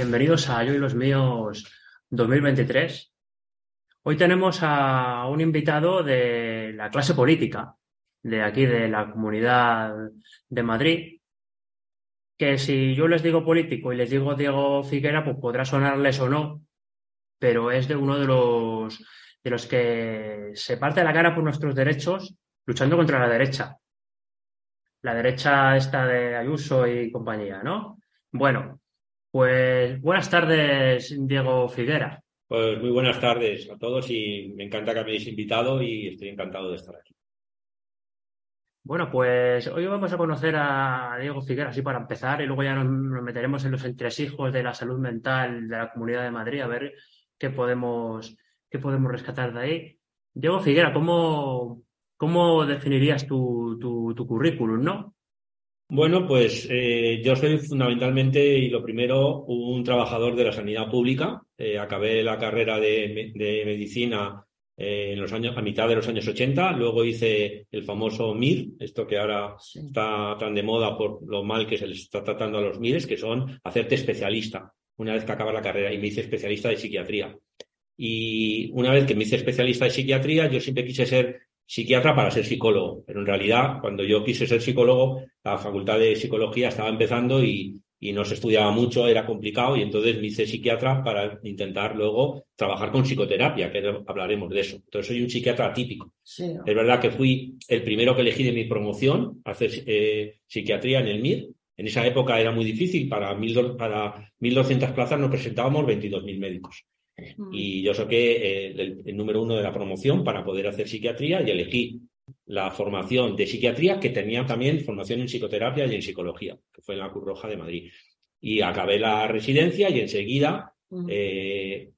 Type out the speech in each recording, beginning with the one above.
Bienvenidos a Yo y los míos 2023. Hoy tenemos a un invitado de la clase política de aquí, de la comunidad de Madrid, que si yo les digo político y les digo Diego Figuera, pues podrá sonarles o no, pero es de uno de los, de los que se parte la cara por nuestros derechos luchando contra la derecha. La derecha esta de Ayuso y compañía, ¿no? Bueno, pues buenas tardes, Diego Figuera. Pues muy buenas tardes a todos y me encanta que me hayáis invitado y estoy encantado de estar aquí. Bueno, pues hoy vamos a conocer a Diego Figuera, así para empezar, y luego ya nos, meteremos en los entresijos de la salud mental de la Comunidad de Madrid, a ver qué podemos, qué podemos rescatar de ahí. Diego Figuera, ¿cómo, cómo definirías tu, tu, tu currículum, no? Bueno, pues eh, yo soy fundamentalmente y lo primero un trabajador de la sanidad pública. Eh, acabé la carrera de, medicina eh, en los años, a mitad de los años 80. Luego hice el famoso MIR, esto que ahora está tan de moda por lo mal que se les está tratando a los MIRES, que son hacerte especialista una vez que acabas la carrera. Y me hice especialista de psiquiatría. Y una vez que me hice especialista de psiquiatría, yo siempre quise ser psiquiatra para ser psicólogo, pero en realidad cuando yo quise ser psicólogo, la facultad de psicología estaba empezando y, no se estudiaba mucho, era complicado y entonces me hice psiquiatra para intentar luego trabajar con psicoterapia, que hablaremos de eso. Entonces soy un psiquiatra atípico. Es verdad que fui el primero que elegí de mi promoción a hacer eh, psiquiatría en el MIR. En esa época era muy difícil, para, mil, para 1.200 plazas nos presentábamos 22.000 médicos. Mm. Y yo saqué eh, el, número uno de la promoción para poder hacer psiquiatría y elegí la formación de psiquiatría que tenía también formación en psicoterapia y en psicología, que fue en la Cruz Roja de Madrid. Y acabé la residencia y enseguida mm. eh,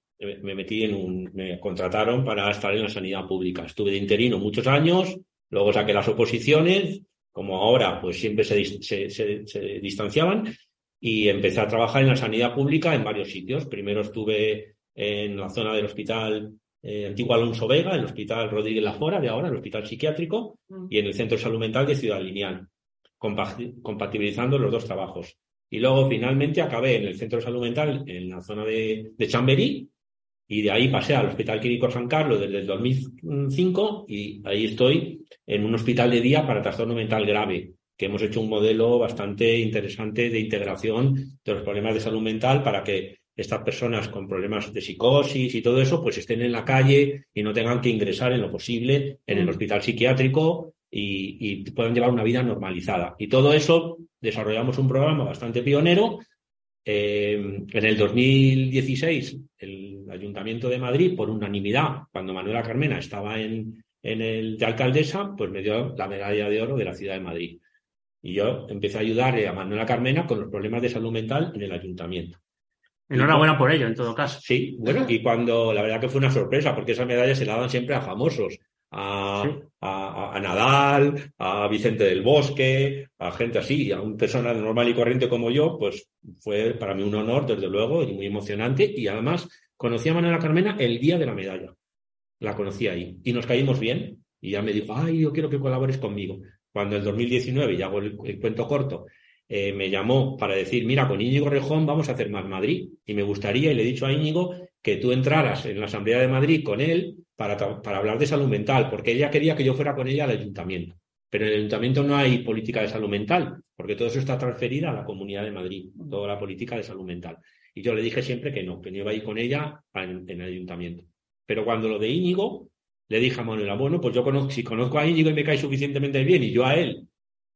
me metí en un, me contrataron para estar en la sanidad pública. Estuve de interino muchos años, luego saqué las oposiciones, como ahora, pues siempre se, se distanciaban y empecé a trabajar en la sanidad pública en varios sitios. Primero estuve en la zona del hospital eh, Antiguo Alonso Vega, el hospital Rodríguez Lafora de ahora, el hospital psiquiátrico, mm. y en el Centro de Salud Mental de Ciudad Lineal, compatibilizando los dos trabajos. Y luego finalmente acabé en el Centro de Salud Mental en la zona de, de Chamberí, y de ahí pasé al Hospital Clínico San Carlos desde el 2005 y ahí estoy en un hospital de día para trastorno mental grave, que hemos hecho un modelo bastante interesante de integración de los problemas de salud mental para que estas personas con problemas de psicosis y todo eso, pues estén en la calle y no tengan que ingresar en lo posible en el mm. hospital psiquiátrico y, puedan llevar una vida normalizada. Y todo eso desarrollamos un programa bastante pionero. Eh, en el 2016, el Ayuntamiento de Madrid, por unanimidad, cuando Manuela Carmena estaba en, en el de alcaldesa, pues me dio la medalla de oro de la ciudad de Madrid. Y yo empecé a ayudarle a Manuela Carmena con los problemas de salud mental en el ayuntamiento. Enhorabuena por ello, en todo caso. Sí, bueno, y cuando la verdad que fue una sorpresa, porque esa medalla se la dan siempre a famosos, a, a, Nadal, a Vicente del Bosque, a gente así, a una persona normal y corriente como yo, pues fue para mí un honor, desde luego, y muy emocionante. Y además conocí a Manuela Carmena el día de la medalla. La conocí ahí. Y nos caímos bien. Y ya me dijo, ay, yo quiero que colabores conmigo. Cuando en 2019, ya hago el cuento corto, eh, me llamó para decir, mira, con Íñigo Rejón vamos a hacer más Madrid. Y me gustaría, y le he dicho a Íñigo, que tú entraras en la Asamblea de Madrid con él para, hablar de salud mental, porque ella quería que yo fuera con ella al ayuntamiento. Pero en el ayuntamiento no hay política de salud mental, porque todo eso está transferida a la Comunidad de Madrid, toda la política de salud mental. Y yo le dije siempre que no, que no iba a ir con ella en, el ayuntamiento. Pero cuando lo de Íñigo, le dije a Manuela, bueno, pues yo conozco, si conozco a Íñigo y me cae suficientemente bien y yo a él,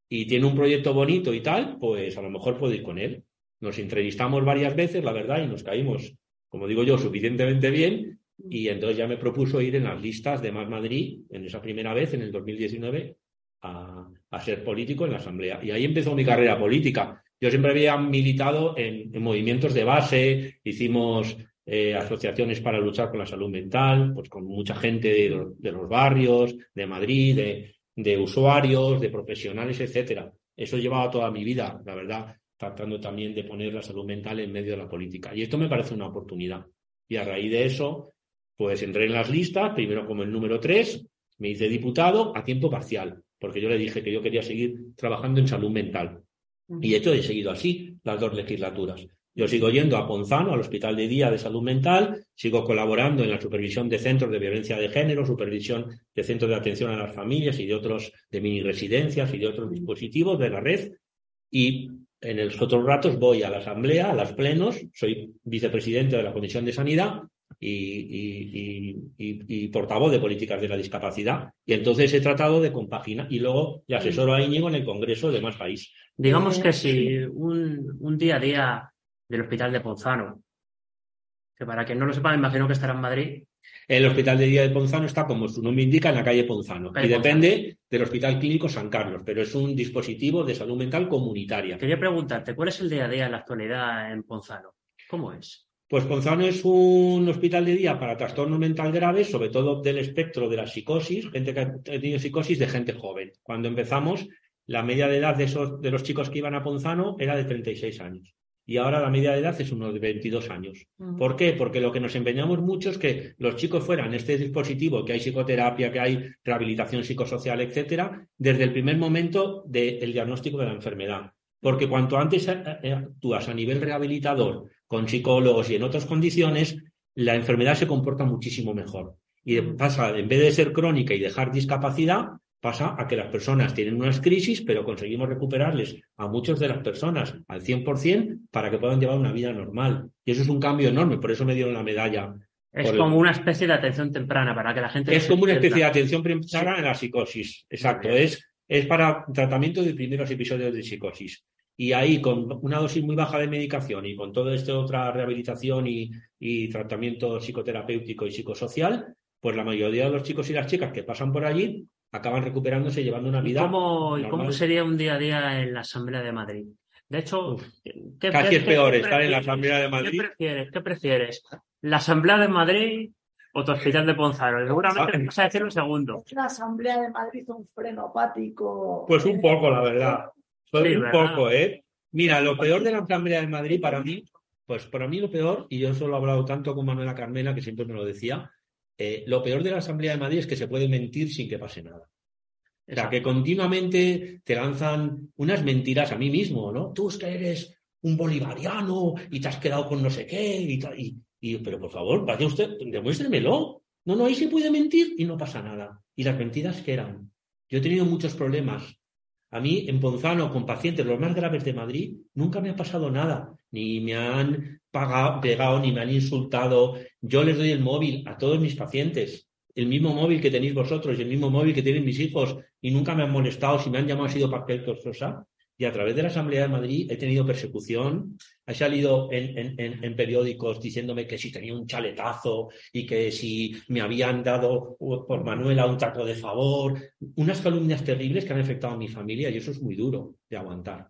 y tiene un proyecto bonito y tal, pues a lo mejor puedo ir con él. Nos entrevistamos varias veces, la verdad, y nos caímos, como digo yo, suficientemente bien, y entonces ya me propuso ir en las listas de Más Madrid, en esa primera vez, en el 2019, a, ser político en la Asamblea. Y ahí empezó mi carrera política. Yo siempre había militado en, movimientos de base, hicimos eh, asociaciones para luchar con la salud mental, pues con mucha gente de, los barrios, de Madrid, de, de, usuarios, de profesionales, etcétera. Eso llevaba toda mi vida, la verdad, tratando también de poner la salud mental en medio de la política. Y esto me parece una oportunidad. Y a raíz de eso, pues entré en las listas, primero como el número tres, me hice diputado a tiempo parcial porque yo le dije que yo quería seguir trabajando en salud mental. Y de hecho he seguido así las dos legislaturas. Yo sigo yendo a Ponzano, al Hospital de Día de Salud Mental, sigo colaborando en la supervisión de centros de violencia de género, supervisión de centros de atención a las familias y de otros, de mini residencias y de otros dispositivos de la red. Y en los otros ratos voy a la asamblea, a los plenos, soy vicepresidente de la Comisión de Sanidad y, portavoz de políticas de la discapacidad. Y entonces he tratado de compaginar y luego le asesoro a Íñigo en el Congreso de más país. Digamos que si un, día a día del Hospital de Ponzano, que para quien no lo sepa, me imagino que estará en Madrid. El Hospital de Día de Ponzano está, como su nombre indica, en la calle Ponzano. y depende del Hospital Clínico San Carlos, pero es un dispositivo de salud mental comunitaria. Quería preguntarte, ¿cuál es el día a día en la actualidad en Ponzano? ¿Cómo es? Pues Ponzano es un hospital de día para trastornos mental graves, sobre todo del espectro de la psicosis, gente que ha tenido psicosis de gente joven. Cuando empezamos, la media de edad de, esos, de los chicos que iban a Ponzano era de 36 años. Y ahora la media de edad es unos de 22 años. ¿Por qué? Porque lo que nos empeñamos mucho es que los chicos fueran este dispositivo, que hay psicoterapia, que hay rehabilitación psicosocial, etcétera, desde el primer momento del diagnóstico de la enfermedad. Porque cuanto antes eh, eh, actúas a nivel rehabilitador con psicólogos y en otras condiciones, la enfermedad se comporta muchísimo mejor. Y pasa, en vez de ser crónica y dejar discapacidad, pasa a que las personas tienen unas crisis, pero conseguimos recuperarles a muchas de las personas al 100% para que puedan llevar una vida normal. Y eso es un cambio enorme, por eso me dieron la medalla. Es como una especie de atención temprana para que la gente... Es como una especie de atención temprana en la psicosis, exacto. Es, es para tratamiento de primeros episodios de psicosis. Y ahí, con una dosis muy baja de medicación y con toda esta otra rehabilitación y, tratamiento psicoterapéutico y psicosocial, pues la mayoría de los chicos y las chicas que pasan por allí acaban recuperándose llevando una vida. ¿Cómo, ¿Cómo sería un día a día en la Asamblea de Madrid? De hecho, casi es peor estar en la Asamblea de Madrid. ¿Qué prefieres? ¿Qué prefieres? ¿La Asamblea de Madrid o tu hospital de Ponzano? Seguramente vas a decir un segundo. La Asamblea de Madrid es un freno apático. Pues un poco, la verdad un poco, ¿eh? Mira, lo peor de la Asamblea de Madrid para mí, pues para mí lo peor, y yo solo he hablado tanto con Manuela Carmela, que siempre me lo decía, eh, lo peor de la Asamblea de Madrid es que se puede mentir sin que pase nada. O sea, que continuamente te lanzan unas mentiras a mí mismo, ¿no? Tú es que eres un bolivariano y te has quedado con no sé qué y pero por favor, vaya usted, demuéstremelo. No, no, ahí se puede mentir y no pasa nada. ¿Y las mentiras qué eran? Yo he tenido muchos problemas a mí, en Ponzano, con pacientes los más graves de Madrid, nunca me ha pasado nada. Ni me han pagado, pegado, ni me han insultado. Yo les doy el móvil a todos mis pacientes. El mismo móvil que tenéis vosotros y el mismo móvil que tienen mis hijos. Y nunca me han molestado. Si me han llamado ha sido papel torsosa y a través de la Asamblea de Madrid he tenido persecución. He salido en, periódicos diciéndome que si tenía un chaletazo y que si me habían dado por Manuela un trato de favor. Unas calumnias terribles que han afectado a mi familia y eso es muy duro de aguantar.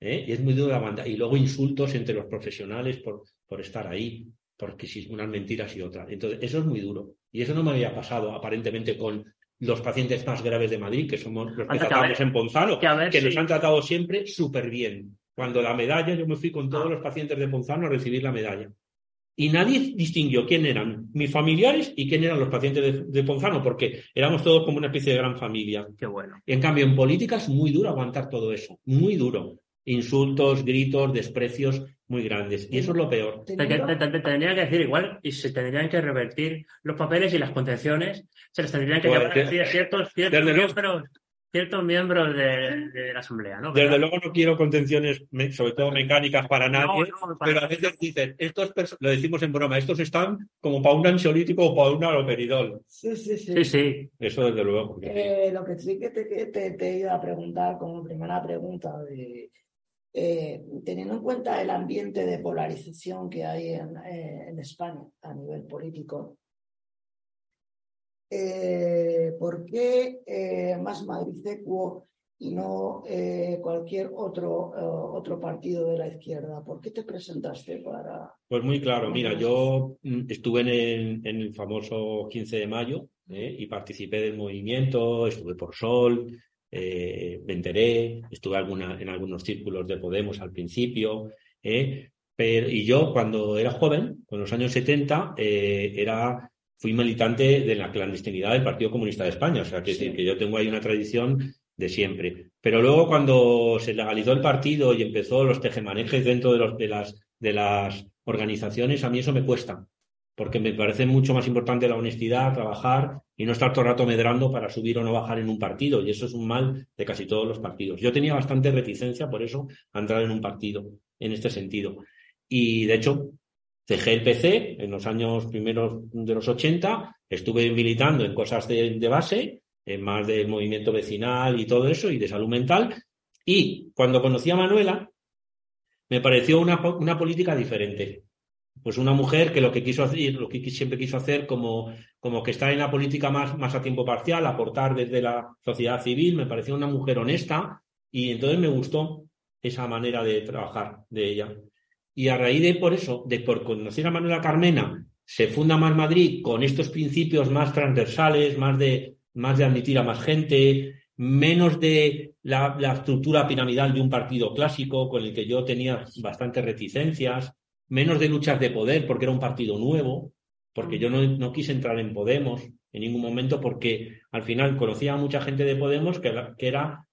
¿eh? Y es muy duro de aguantar. Y luego insultos entre los profesionales por, por estar ahí, porque si unas mentiras y otras. Entonces, eso es muy duro. Y eso no me había pasado aparentemente con los pacientes más graves de Madrid, que somos los que tratamos en Ponzano, que, nos han tratado siempre súper bien. Cuando la medalla, yo me fui con todos los pacientes de Ponzano a recibir la medalla. Y nadie distinguió quién eran mis familiares y quién eran los pacientes de, Ponzano, porque éramos todos como una especie de gran familia. Qué bueno. En cambio, en política es muy duro aguantar todo eso, muy duro. Insultos, gritos, desprecios muy grandes. Y eso es lo peor. Te, tendrían que decir igual y se tendrían que revertir los papeles y las contenciones. Se les tendrían que llevar a ciertos, ciertos ciertos miembros de, de la Asamblea, ¿no? Desde luego no quiero contenciones, sobre todo mecánicas para nadie, No, no, para pero a veces dicen, estos lo decimos en broma, estos están como para un ansiolítico o para un aloperidol. Sí, sí, sí. Sí, sí. Eso desde luego. Eh, lo que sí que te, que te, te iba a preguntar como primera pregunta, de, eh, teniendo en cuenta el ambiente de polarización que hay en, eh, en España a nivel político, eh, ¿por qué más Madrid Equo y no cualquier otro, otro partido de la izquierda? ¿Por qué te presentaste para...? Pues muy claro, mira, yo mm, estuve en el, en el famoso 15 de mayo y participé del movimiento, estuve por Sol, eh, me enteré, estuve alguna, en algunos círculos de Podemos al principio, ¿eh? pero, y yo cuando era joven, con los años 70, eh, era, fui militante de la clandestinidad del Partido Comunista de España, o sea, que, Sí. decir, que yo tengo ahí una tradición de siempre. Pero luego cuando se legalizó el partido y empezó los tejemanejes dentro de, los, de, las, de las organizaciones, a mí eso me cuesta, porque me parece mucho más importante la honestidad, trabajar y no estar todo el rato medrando para subir o no bajar en un partido. Y eso es un mal de casi todos los partidos. Yo tenía bastante reticencia por eso a entrar en un partido en este sentido. Y de hecho, dejé el PC en los años primeros de los 80, estuve militando en cosas de, base, en más del movimiento vecinal y todo eso, y de salud mental. Y cuando conocí a Manuela, me pareció una, una política diferente. Pues una mujer que lo que quiso hacer, lo que siempre quiso hacer como, como que está en la política más, más a tiempo parcial, aportar desde la sociedad civil, me pareció una mujer honesta y entonces me gustó esa manera de trabajar de ella. Y a raíz de por eso, de por conocer a Manuela Carmena, se funda Más Madrid con estos principios más transversales, más de, más de admitir a más gente, menos de la, la estructura piramidal de un partido clásico con el que yo tenía bastantes reticencias, menos de luchas de poder porque era un partido nuevo, porque yo no, no quise entrar en Podemos en ningún momento porque al final conocía a mucha gente de Podemos que, era- que era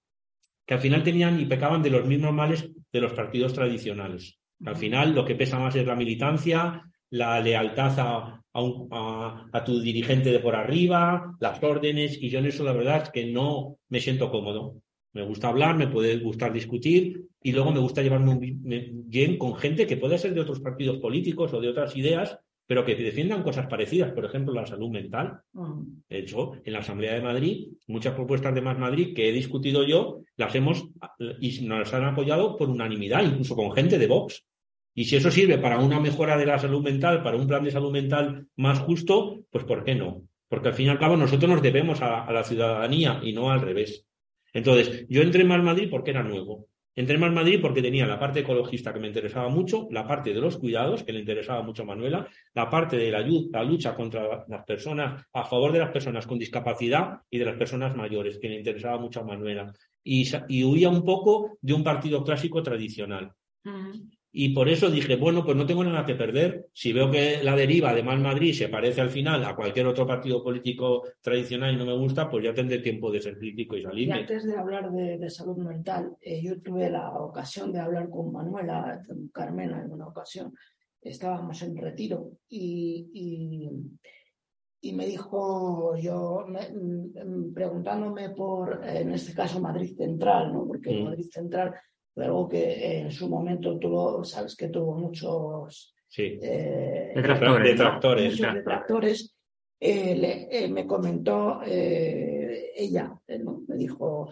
que al final tenían y pecaban de los mismos males de los partidos tradicionales. Al final lo que pesa más es la militancia, la lealtad a, a, un- a- a tu dirigente de por arriba, las órdenes, y yo en eso la verdad es que no me siento cómodo. Me gusta hablar, me puede gustar discutir y luego me gusta llevarme bien con gente que puede ser de otros partidos políticos o de otras ideas, pero que defiendan cosas parecidas, por ejemplo, la salud mental. Mm, De hecho, en la Asamblea de Madrid, muchas propuestas de Más Madrid que he discutido yo, las hemos y nos han apoyado por unanimidad, incluso con gente de Vox. Y si eso sirve para una mejora de la salud mental, para un plan de salud mental más justo, pues ¿por qué no? Porque al fin y al cabo nosotros nos debemos a, a la ciudadanía y no al revés. Entonces, yo entré en Más Madrid porque era nuevo. Entré en Más Madrid porque tenía la parte ecologista que me interesaba mucho, la parte de los cuidados que le interesaba mucho a Manuela, la parte de la, lucha contra las personas, a favor de las personas con discapacidad y de las personas mayores, que le interesaba mucho a Manuela. Y, huía un poco de un partido clásico tradicional. Y por eso dije, bueno, pues no tengo nada que perder. Si veo que la deriva de Más Madrid se parece al final a cualquier otro partido político tradicional y no me gusta, pues ya tendré tiempo de ser crítico y Y salirme. antes de hablar de, de salud mental, eh, yo tuve la ocasión de hablar con Manuela con Carmena en una ocasión. Estábamos en retiro y, y, y me dijo, yo me- mm, preguntándome por, en este caso, Madrid Central, ¿no? porque Mm. Madrid Central fue algo que en su momento tuvo, sabes que tuvo muchos Sí. eh, Detractores. Detractores. muchos detractores, eh, le- eh, me comentó eh, ella, eh, ¿no? me dijo,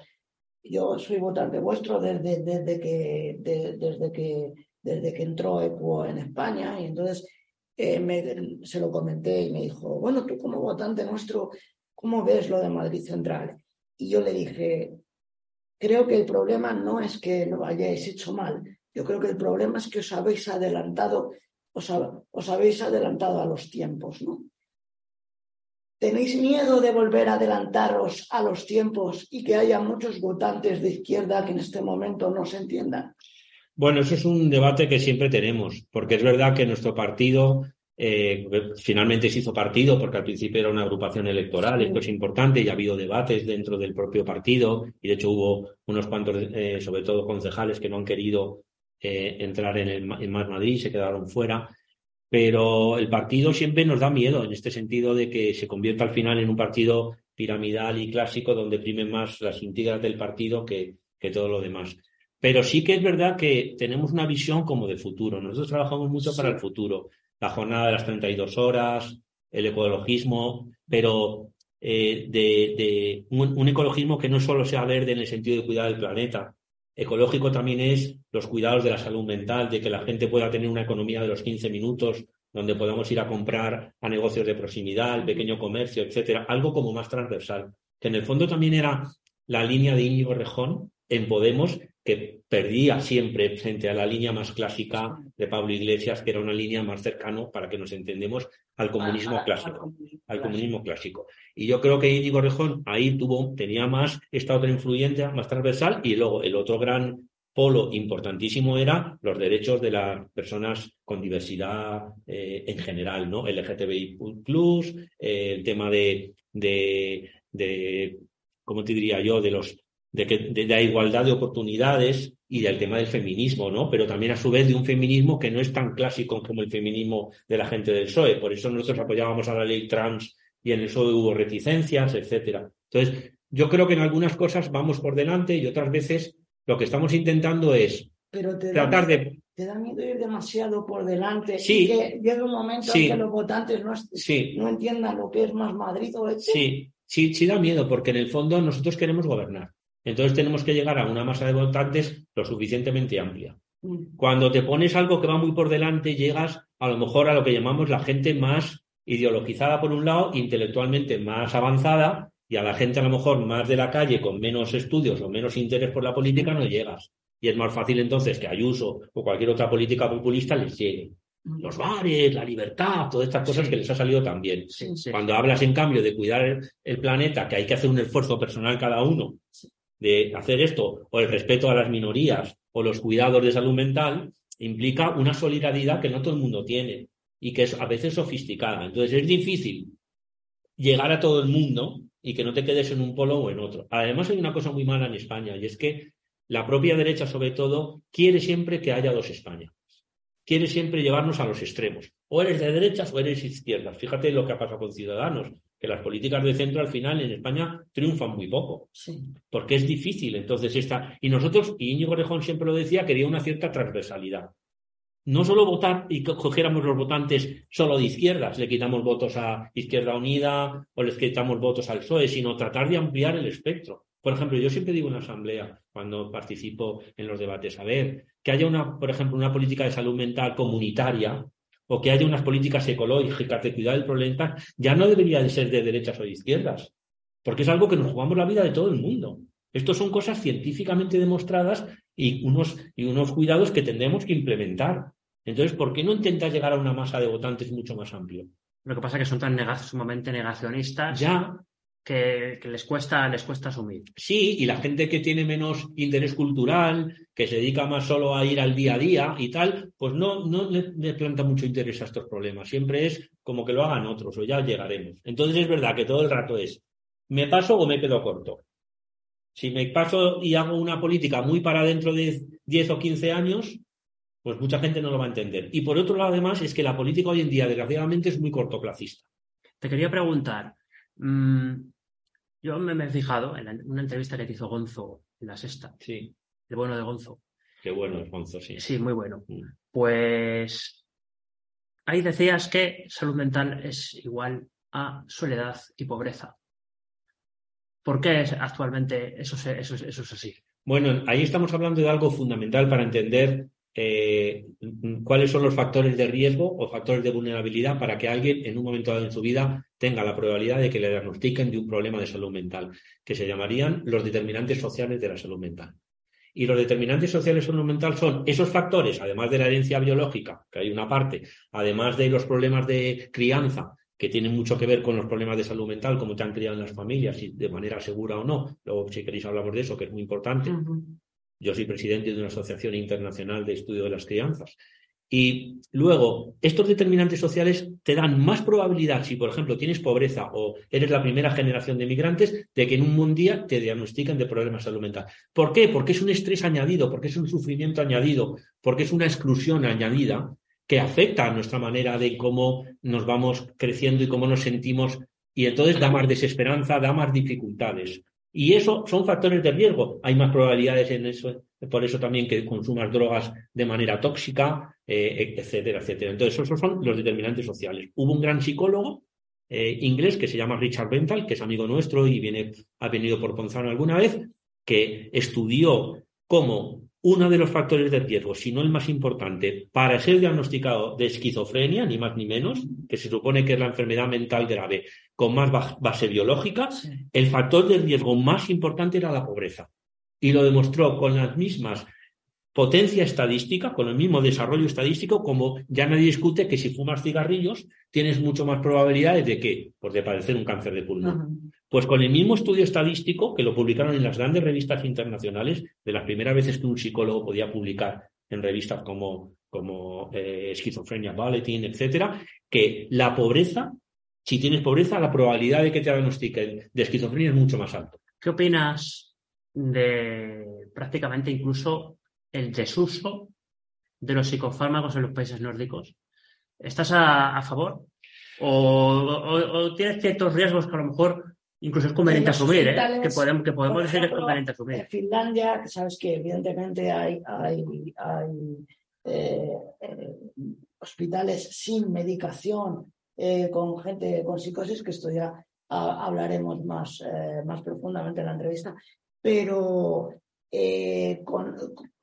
yo soy votante vuestro desde, desde, que, de- desde, que, desde que entró ECUO en España y entonces eh, me- se lo comenté y me dijo, bueno, tú como votante nuestro, ¿cómo ves lo de Madrid Central? Y yo le dije, creo que el problema no es que lo hayáis hecho mal, yo creo que el problema es que os habéis adelantado, os, ha- os habéis adelantado a los tiempos, ¿no? ¿Tenéis miedo de volver a adelantaros a los tiempos y que haya muchos votantes de izquierda que en este momento no se entiendan? Bueno, eso es un debate que siempre tenemos, porque es verdad que nuestro partido eh, finalmente se hizo partido, porque al principio era una agrupación electoral, esto es importante, y ha habido debates dentro del propio partido, y de hecho hubo unos cuantos, eh, sobre todo concejales, que no han querido eh, entrar en, el, en Más Madrid, se quedaron fuera. Pero el partido siempre nos da miedo en este sentido de que se convierta al final en un partido piramidal y clásico donde primen más las intrigas del partido que, que todo lo demás. Pero sí que es verdad que tenemos una visión como de futuro. Nosotros trabajamos mucho para el futuro. La jornada de las 32 horas, el ecologismo, pero eh, de, un, ecologismo que no solo sea verde en el sentido de cuidar del planeta. Ecológico también es los cuidados de la salud mental, de que la gente pueda tener una economía de los 15 minutos, donde podamos ir a comprar a negocios de proximidad, el pequeño comercio, etcétera, algo como más transversal, que en el fondo también era la línea de Íñigo Rejón en Podemos, que perdía siempre frente a la línea más clásica de Pablo Iglesias, que era una línea más cercana, para que nos entendemos, al comunismo clásico. Al comunismo clásico. Y yo creo que Íñigo Rejón ahí tuvo, tenía más esta otra influyente, más transversal, y luego el otro gran polo importantísimo era los derechos de las personas con diversidad eh, en general, ¿no? LGTBI plus, eh, el tema de, de, de, ¿cómo te diría yo?, de los de, que, de, la igualdad de oportunidades y del tema del feminismo, ¿no? Pero también a su vez de un feminismo que no es tan clásico como el feminismo de la gente del PSOE. Por eso nosotros apoyábamos a la ley trans y en el PSOE hubo reticencias, etcétera. Entonces, yo creo que en algunas cosas vamos por delante y otras veces lo que estamos intentando es tratar de te da miedo ir demasiado por delante sí, y que llegue un momento en que los votantes no, no, entiendan lo que es más Madrid o este. Sí, sí, sí da miedo, porque en el fondo nosotros queremos gobernar. Entonces tenemos que llegar a una masa de votantes lo suficientemente amplia. Mm. Cuando te pones algo que va muy por delante, llegas a lo mejor a lo que llamamos la gente más ideologizada por un lado, intelectualmente más avanzada, y a la gente a lo mejor más de la calle, con menos estudios o menos interés por la política, no llegas. Y es más fácil entonces que Ayuso o cualquier otra política populista les llegue. Mm. Los bares, la libertad, todas estas cosas que les ha salido también. Cuando hablas, en cambio, de cuidar el planeta, que hay que hacer un esfuerzo personal cada uno, de hacer esto, o el respeto a las minorías, o los cuidados de salud mental, implica una solidaridad que no todo el mundo tiene y que es a veces sofisticada. Entonces es difícil llegar a todo el mundo y que no te quedes en un polo o en otro. Además hay una cosa muy mala en España y es que la propia derecha, sobre todo, quiere siempre que haya dos España. Quiere siempre llevarnos a los extremos. O eres de derechas o eres izquierdas. Fíjate lo que ha pasado con Ciudadanos que las políticas de centro al final en España triunfan muy poco. Porque es difícil. Entonces, esta. Y nosotros, y Íñigo Rejón siempre lo decía, quería una cierta transversalidad. No solo votar y cogiéramos los votantes solo de izquierdas, le quitamos votos a Izquierda Unida o les quitamos votos al PSOE, sino tratar de ampliar el espectro. Por ejemplo, yo siempre digo en la asamblea, cuando participo en los debates, a ver, que haya una, por ejemplo, una política de salud mental comunitaria o que haya unas políticas ecológicas de cuidar del problema, ya no debería de ser de derechas o de izquierdas, porque es algo que nos jugamos la vida de todo el mundo. Estos son cosas científicamente demostradas y unos, y unos cuidados que tendremos que implementar. Entonces, ¿por qué no intentas llegar a una masa de votantes mucho más amplio? Lo que pasa es que son tan sumamente negacionistas. Ya, que, les, cuesta, les cuesta asumir. Sí, y la gente que tiene menos interés cultural, que se dedica más solo a ir al día a día y tal, pues no, no le, planta mucho interés a estos problemas. Siempre es como que lo hagan otros o ya llegaremos. Entonces es verdad que todo el rato es, ¿me paso o me quedo corto? Si me paso y hago una política muy para dentro de 10 o 15 años, pues mucha gente no lo va a entender. Y por otro lado, además, es que la política hoy en día, desgraciadamente, es muy cortoplacista. Te quería preguntar, mm, yo me, he fijado en una entrevista que te hizo Gonzo en la sexta. Sí. El bueno de Gonzo. Qué bueno es Gonzo, sí. Sí, muy bueno. Mm. Pues ahí decías que salud mental es igual a soledad y pobreza. ¿Por qué actualmente eso, eso, eso es así? Bueno, ahí estamos hablando de algo fundamental para entender eh, cuáles son los factores de riesgo o factores de vulnerabilidad para que alguien en un momento dado en su vida tenga la probabilidad de que le diagnostiquen de un problema de salud mental, que se llamarían los determinantes sociales de la salud mental. Y los determinantes sociales de salud mental son esos factores, además de la herencia biológica, que hay una parte, además de los problemas de crianza, que tienen mucho que ver con los problemas de salud mental, cómo te han criado en las familias, de manera segura o no. Luego, si queréis, hablamos de eso, que es muy importante. Yo soy presidente de una asociación internacional de estudio de las crianzas. Y luego, estos determinantes sociales te dan más probabilidad, si por ejemplo tienes pobreza o eres la primera generación de migrantes, de que en un buen día te diagnostiquen de problemas de salud mental. ¿Por qué? Porque es un estrés añadido, porque es un sufrimiento añadido, porque es una exclusión añadida que afecta a nuestra manera de cómo nos vamos creciendo y cómo nos sentimos Y entonces da más desesperanza, da más dificultades. Y eso son factores de riesgo. Hay más probabilidades en eso, por eso también que consumas drogas de manera tóxica, eh, etcétera, etcétera. Entonces, esos son los determinantes sociales. Hubo un gran psicólogo eh, inglés que se llama Richard Benthal, que es amigo nuestro y viene, ha venido por Ponzano alguna vez, que estudió cómo uno de los factores de riesgo, si no el más importante, para ser diagnosticado de esquizofrenia, ni más ni menos, que se supone que es la enfermedad mental grave con más base biológica, el factor de riesgo más importante era la pobreza. Y lo demostró con las mismas potencia estadística, con el mismo desarrollo estadístico, como ya nadie discute que si fumas cigarrillos tienes mucho más probabilidades de que, pues de padecer un cáncer de pulmón. Pues con el mismo estudio estadístico que lo publicaron en las grandes revistas internacionales, de las primeras veces que un psicólogo podía publicar en revistas como, como eh, Esquizofrenia Bulletin, etcétera, que la pobreza, si tienes pobreza, la probabilidad de que te diagnostiquen de esquizofrenia es mucho más alta. ¿Qué opinas de prácticamente incluso el desuso de los psicofármacos en los países nórdicos. ¿Estás a, favor? O, tienes ciertos riesgos que a lo mejor incluso es conveniente asumir, ¿eh? que podemos, que podemos decir que es conveniente asumir? En Finlandia, sabes que evidentemente hay, hay, eh, eh, hospitales sin medicación con gente con psicosis, que esto ya hablaremos más, más profundamente en la entrevista, pero eh,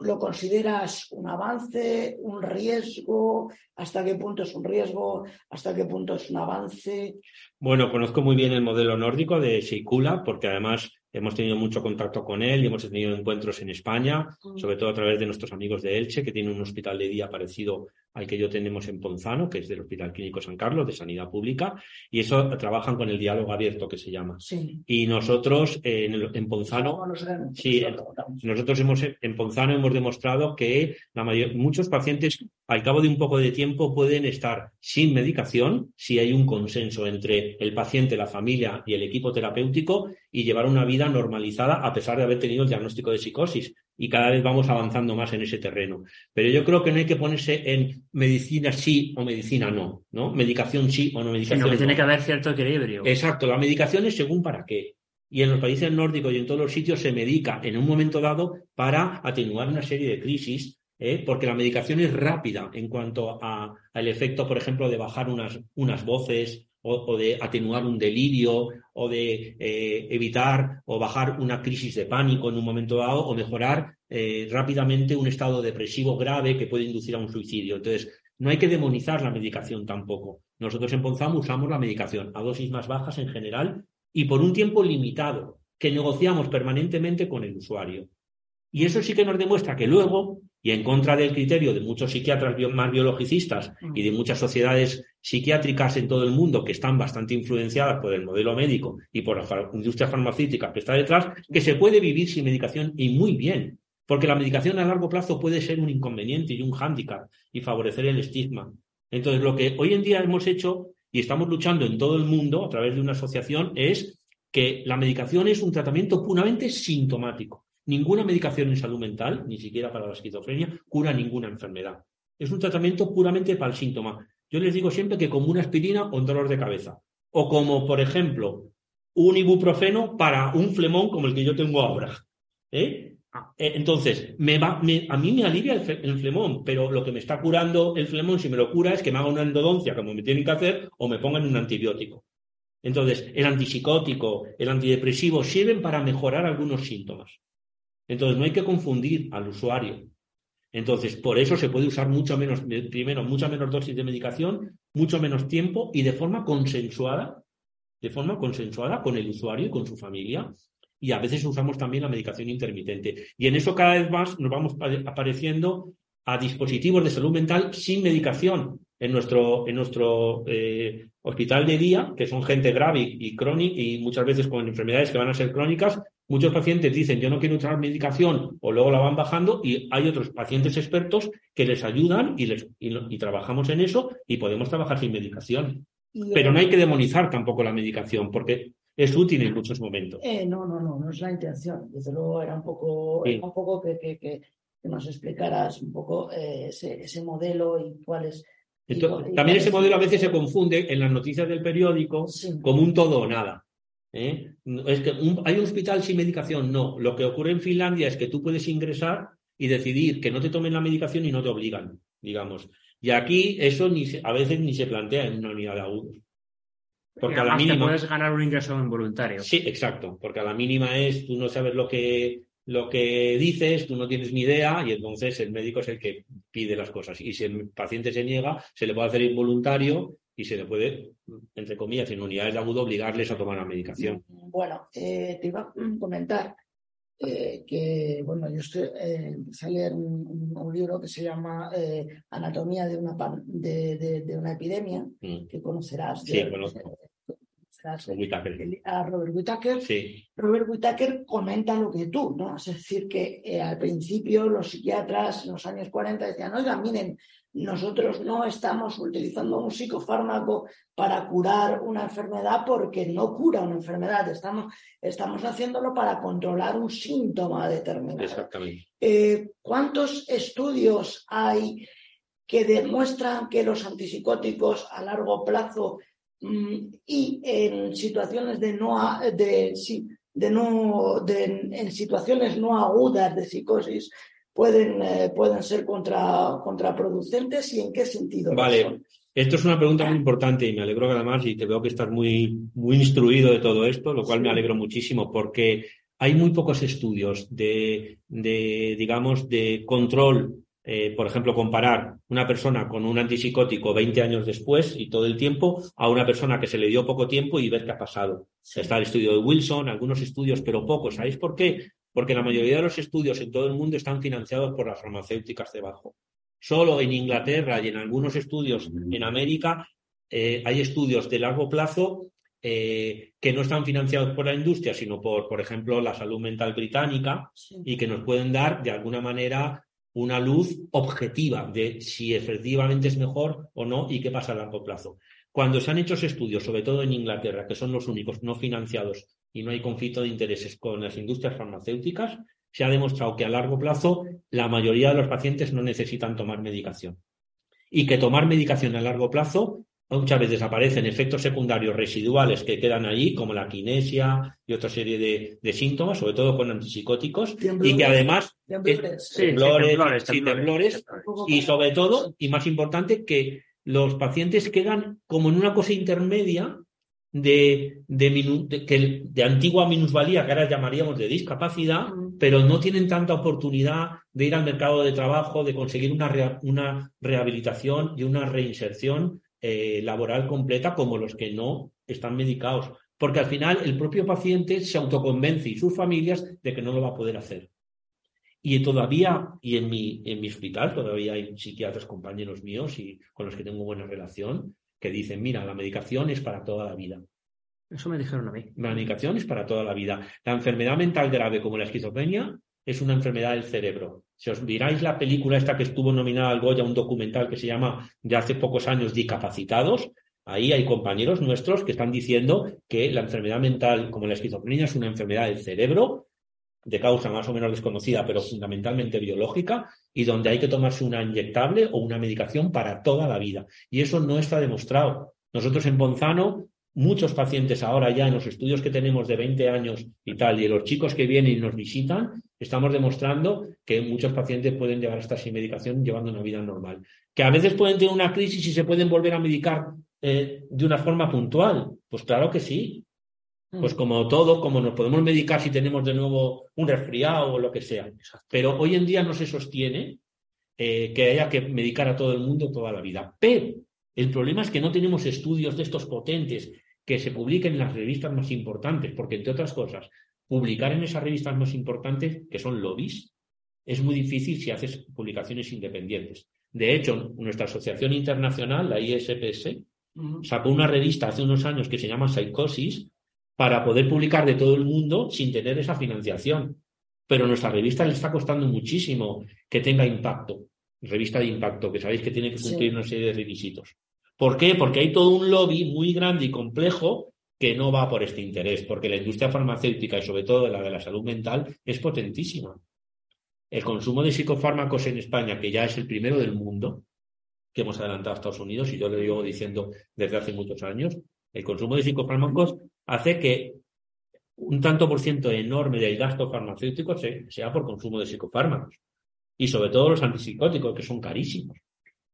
¿Lo consideras un avance, un riesgo? ¿Hasta qué punto es un riesgo? ¿Hasta qué punto es un avance? Bueno, conozco muy bien el modelo nórdico de Seikula, porque además hemos tenido mucho contacto con él y hemos tenido encuentros en España, mm. sobre todo a través de nuestros amigos de Elche, que tienen un hospital de día parecido al que yo tenemos en Ponzano, que es del Hospital Clínico San Carlos, de Sanidad Pública, y eso trabajan con el diálogo abierto que se llama. Y nosotros en, Ponzano, sí, nosotros hemos en Ponzano hemos demostrado que la mayor, muchos pacientes al cabo de un poco de tiempo pueden estar sin medicación si hay un consenso entre el paciente, la familia y el equipo terapéutico y llevar una vida normalizada a pesar de haber tenido el diagnóstico de psicosis y cada vez vamos avanzando más en ese terreno. Pero yo creo que no hay que ponerse en medicina sí o medicina no, ¿no? Medicación sí o no medicación. Sino que tiene que haber cierto equilibrio. Exacto, la medicación es según para qué. Y en los países nórdicos y en todos los sitios se medica en un momento dado para atenuar una serie de crisis, ¿eh? porque la medicación es rápida en cuanto al efecto, por ejemplo, de bajar unas, unas voces o, de atenuar un delirio o de eh, evitar o bajar una crisis de pánico en un momento dado o mejorar eh, rápidamente un estado depresivo grave que puede inducir a un suicidio. Entonces, no hay que demonizar la medicación tampoco. Nosotros en Ponzamo usamos la medicación a dosis más bajas en general y por un tiempo limitado, que negociamos permanentemente con el usuario. Y eso sí que nos demuestra que luego y en contra del criterio de muchos psiquiatras más biologicistas mm. y de muchas sociedades psiquiátricas en todo el mundo que están bastante influenciadas por el modelo médico y por la industria farmacéutica que está detrás, que se puede vivir sin medicación y muy bien, porque la medicación a largo plazo puede ser un inconveniente y un hándicap y favorecer el estigma. Entonces, lo que hoy en día hemos hecho y estamos luchando en todo el mundo a través de una asociación es que la medicación es un tratamiento puramente sintomático. Ninguna medicación en salud mental, ni siquiera para la esquizofrenia, cura ninguna enfermedad. Es un tratamiento puramente para el síntoma. Yo les digo siempre que como una aspirina o un dolor de cabeza. O como, por ejemplo, un ibuprofeno para un flemón como el que yo tengo ahora. ¿Eh? Eh, entonces, me va, a mí me alivia el, flemón, pero lo que me está curando el flemón, si me lo cura, es que me haga una endodoncia como me tienen que hacer o me pongan un antibiótico. Entonces, el antipsicótico, el antidepresivo sirven para mejorar algunos síntomas. Entonces, no hay que confundir al usuario. Entonces, por eso se puede usar mucho menos, primero, mucha menos dosis de medicación, mucho menos tiempo y de forma consensuada, de forma consensuada con el usuario y con su familia. Y a veces usamos también la medicación intermitente. Y en eso cada vez más nos vamos apareciendo a dispositivos de salud mental sin medicación en nuestro, en nuestro eh, hospital de día, que son gente grave y crónica y muchas veces con enfermedades que van a ser crónicas, Muchos pacientes dicen yo no quiero usar medicación o luego la van bajando y hay otros pacientes expertos que les ayudan y, les, y, trabajamos en eso y podemos trabajar sin medicación. Pero no hay que demonizar tampoco la medicación porque es útil en muchos momentos. Eh, no, no, no, no es la intención. Desde luego era un poco, un poco que, que, que, nos explicaras un poco eh, ese, ese, modelo y cuál es también ese modelo a veces se confunde en las noticias del periódico como un todo o nada. ¿Eh? Es que hay un hospital sin medicación. No, lo que ocurre en Finlandia es que tú puedes ingresar y decidir que no te tomen la medicación y no te obligan, digamos. Y aquí eso ni a veces ni se plantea en una unidad de agudos. Porque a la mínima. puedes ganar un ingreso involuntario. Sí, exacto. Porque a la mínima es tú no sabes lo que lo que dices, tú no tienes ni idea y entonces el médico es el que pide las cosas. Y si el paciente se niega, se le puede hacer involuntario y se le puede, entre comillas, en unidades de agudo, obligarles a tomar la medicación. Bueno, eh, te iba a comentar eh, que, bueno, yo estoy, eh, empecé a leer un, libro que se llama Anatomía de una, de, de, una epidemia, mm. que conocerás. Sí, conozco a Robert Whittaker. Robert Whittaker comenta lo que tú, ¿no? Es decir, que eh, al principio los psiquiatras en los años 40 decían, oiga, miren, nosotros no estamos utilizando un psicofármaco para curar una enfermedad porque no cura una enfermedad, estamos, estamos haciéndolo para controlar un síntoma determinado. Exactamente. Eh, ¿Cuántos estudios hay que demuestran que los antipsicóticos a largo plazo Mm, y en situaciones de no de, de no de, en situaciones no agudas de psicosis pueden, eh, pueden ser contra, contraproducentes y en qué sentido vale esto es una pregunta muy importante y me alegro además y te veo que estás muy muy instruido de todo esto lo cual me alegro muchísimo porque hay muy pocos estudios de, de digamos de control eh, por ejemplo, comparar una persona con un antipsicótico 20 años después y todo el tiempo a una persona que se le dio poco tiempo y ver qué ha pasado. Está el estudio de Wilson, algunos estudios, pero pocos. ¿Sabéis por qué? Porque la mayoría de los estudios en todo el mundo están financiados por las farmacéuticas debajo. Solo en Inglaterra y en algunos estudios en América eh, hay estudios de largo plazo eh, que no están financiados por la industria, sino por, por ejemplo, la salud mental británica y que nos pueden dar de alguna manera una luz objetiva de si efectivamente es mejor o no y qué pasa a largo plazo. Cuando se han hecho estudios, sobre todo en Inglaterra, que son los únicos no financiados y no hay conflicto de intereses con las industrias farmacéuticas, se ha demostrado que a largo plazo la mayoría de los pacientes no necesitan tomar medicación. Y que tomar medicación a largo plazo muchas veces aparecen efectos secundarios residuales que quedan allí, como la kinesia y otra serie de, síntomas, sobre todo con antipsicóticos, y que además temblores, temblores, y sobre todo, y más importante, que los pacientes quedan como en una cosa intermedia de, de, de, antigua minusvalía, que ahora llamaríamos de discapacidad, pero no tienen tanta oportunidad de ir al mercado de trabajo, de conseguir una, una rehabilitación y una reinserción eh, laboral completa como los que no están medicados. Porque al final el propio paciente se autoconvence y sus familias de que no lo va a poder hacer. Y todavía, y en mi, en mi hospital, todavía hay psiquiatras, compañeros míos y con los que tengo buena relación, que dicen, mira, la medicación es para toda la vida. Eso me dijeron a mí. La medicación es para toda la vida. La enfermedad mental grave como la esquizofrenia es una enfermedad del cerebro. Si os miráis la película esta que estuvo nominada al Goya, un documental que se llama de hace pocos años Discapacitados, ahí hay compañeros nuestros que están diciendo que la enfermedad mental como la esquizofrenia es una enfermedad del cerebro de causa más o menos desconocida, pero fundamentalmente biológica, y donde hay que tomarse una inyectable o una medicación para toda la vida. Y eso no está demostrado. Nosotros en Bonzano muchos pacientes ahora ya en los estudios que tenemos de 20 años y tal, y los chicos que vienen y nos visitan, estamos demostrando que muchos pacientes pueden llegar hasta sin medicación llevando una vida normal. Que a veces pueden tener una crisis y se pueden volver a medicar eh, de una forma puntual. Pues claro que sí. Pues como todo, como nos podemos medicar si tenemos de nuevo un resfriado o lo que sea. Pero hoy en día no se sostiene eh, que haya que medicar a todo el mundo toda la vida. Pero el problema es que no tenemos estudios de estos potentes que se publiquen en las revistas más importantes, porque entre otras cosas, publicar en esas revistas más importantes, que son lobbies, es muy difícil si haces publicaciones independientes. De hecho, nuestra asociación internacional, la ISPS, sacó una revista hace unos años que se llama Psychosis para poder publicar de todo el mundo sin tener esa financiación. Pero nuestra revista le está costando muchísimo que tenga impacto revista de impacto, que sabéis que tiene que cumplir una serie de requisitos. ¿Por qué? Porque hay todo un lobby muy grande y complejo que no va por este interés, porque la industria farmacéutica y sobre todo la de la salud mental es potentísima. El consumo de psicofármacos en España, que ya es el primero del mundo, que hemos adelantado a Estados Unidos, y yo lo llevo diciendo desde hace muchos años, el consumo de psicofármacos hace que un tanto por ciento enorme del gasto farmacéutico sea por consumo de psicofármacos. Y sobre todo los antipsicóticos, que son carísimos.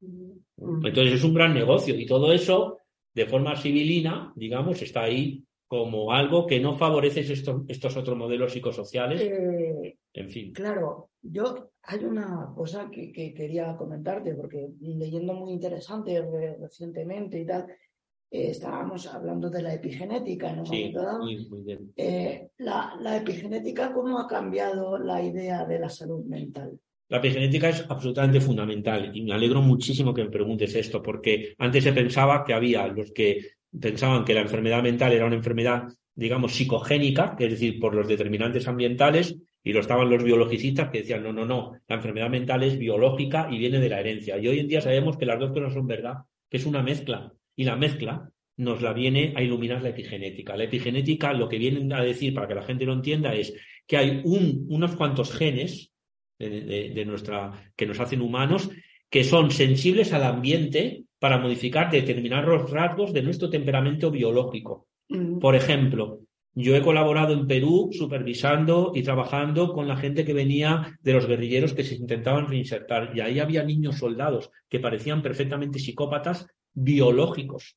Mm. Entonces es un gran negocio y todo eso, de forma civilina, digamos, está ahí como algo que no favorece estos, estos otros modelos psicosociales. Eh, en fin. Claro, yo hay una cosa que, quería comentarte, porque leyendo muy interesante recientemente y tal, eh, estábamos hablando de la epigenética en un momento dado. Eh, la, la epigenética, ¿cómo ha cambiado la idea de la salud mental? La epigenética es absolutamente fundamental y me alegro muchísimo que me preguntes esto, porque antes se pensaba que había los que pensaban que la enfermedad mental era una enfermedad, digamos, psicogénica, es decir, por los determinantes ambientales, y lo estaban los biologicistas que decían, no, no, no, la enfermedad mental es biológica y viene de la herencia. Y hoy en día sabemos que las dos cosas son verdad, que es una mezcla. Y la mezcla nos la viene a iluminar la epigenética. La epigenética lo que viene a decir, para que la gente lo entienda, es que hay un, unos cuantos genes de, nuestra, que nos hacen humanos que son sensibles al ambiente para modificar determinados rasgos de nuestro temperamento biológico. Mm. Por ejemplo, yo he colaborado en Perú supervisando y trabajando con la gente que venía de los guerrilleros que se intentaban reinsertar y ahí había niños soldados que parecían perfectamente psicópatas biológicos.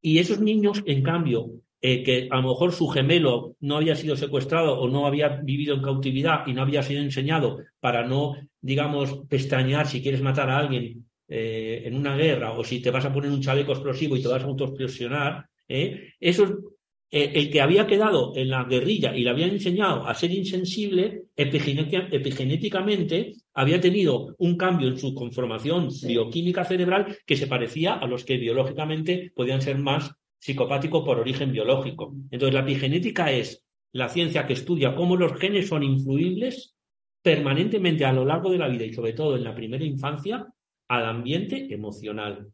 Y esos niños, en cambio, eh, que a lo mejor su gemelo no había sido secuestrado o no había vivido en cautividad y no había sido enseñado para no, digamos, pestañear si quieres matar a alguien eh, en una guerra o si te vas a poner un chaleco explosivo y te vas a autoexplosionar, eh, eso el que había quedado en la guerrilla y le habían enseñado a ser insensible, epigenéticamente había tenido un cambio en su conformación bioquímica cerebral que se parecía a los que biológicamente podían ser más psicopático por origen biológico. Entonces, la epigenética es la ciencia que estudia cómo los genes son influibles permanentemente a lo largo de la vida y sobre todo en la primera infancia al ambiente emocional,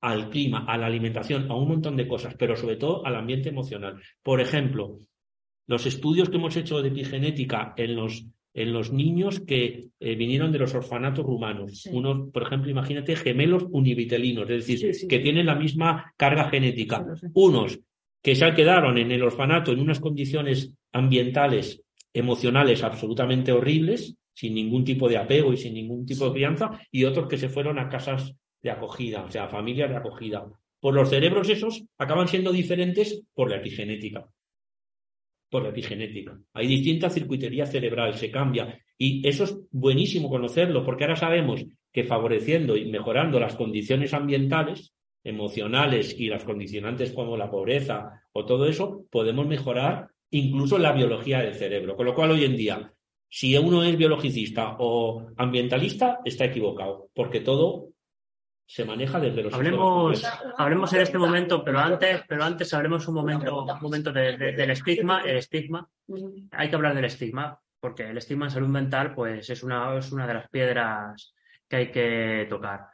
al clima, a la alimentación, a un montón de cosas, pero sobre todo al ambiente emocional. Por ejemplo, los estudios que hemos hecho de epigenética en los en los niños que eh, vinieron de los orfanatos rumanos. Unos, por ejemplo, imagínate gemelos univitelinos, es decir, que tienen la misma carga genética. Unos que se quedaron en el orfanato en unas condiciones ambientales, emocionales absolutamente horribles, sin ningún tipo de apego y sin ningún tipo de crianza, y otros que se fueron a casas de acogida, o sea, familias de acogida. Por los cerebros esos acaban siendo diferentes por la epigenética por la epigenética. Hay distinta circuitería cerebral, se cambia. Y eso es buenísimo conocerlo, porque ahora sabemos que favoreciendo y mejorando las condiciones ambientales, emocionales y las condicionantes como la pobreza o todo eso, podemos mejorar incluso la biología del cerebro. Con lo cual, hoy en día, si uno es biologicista o ambientalista, está equivocado, porque todo se maneja desde los hablemos hablemos en este momento pero antes pero antes hablemos un momento un momento del estigma el estigma. Hay que hablar del estigma porque el estigma en salud mental pues es una es una de las piedras que hay que tocar.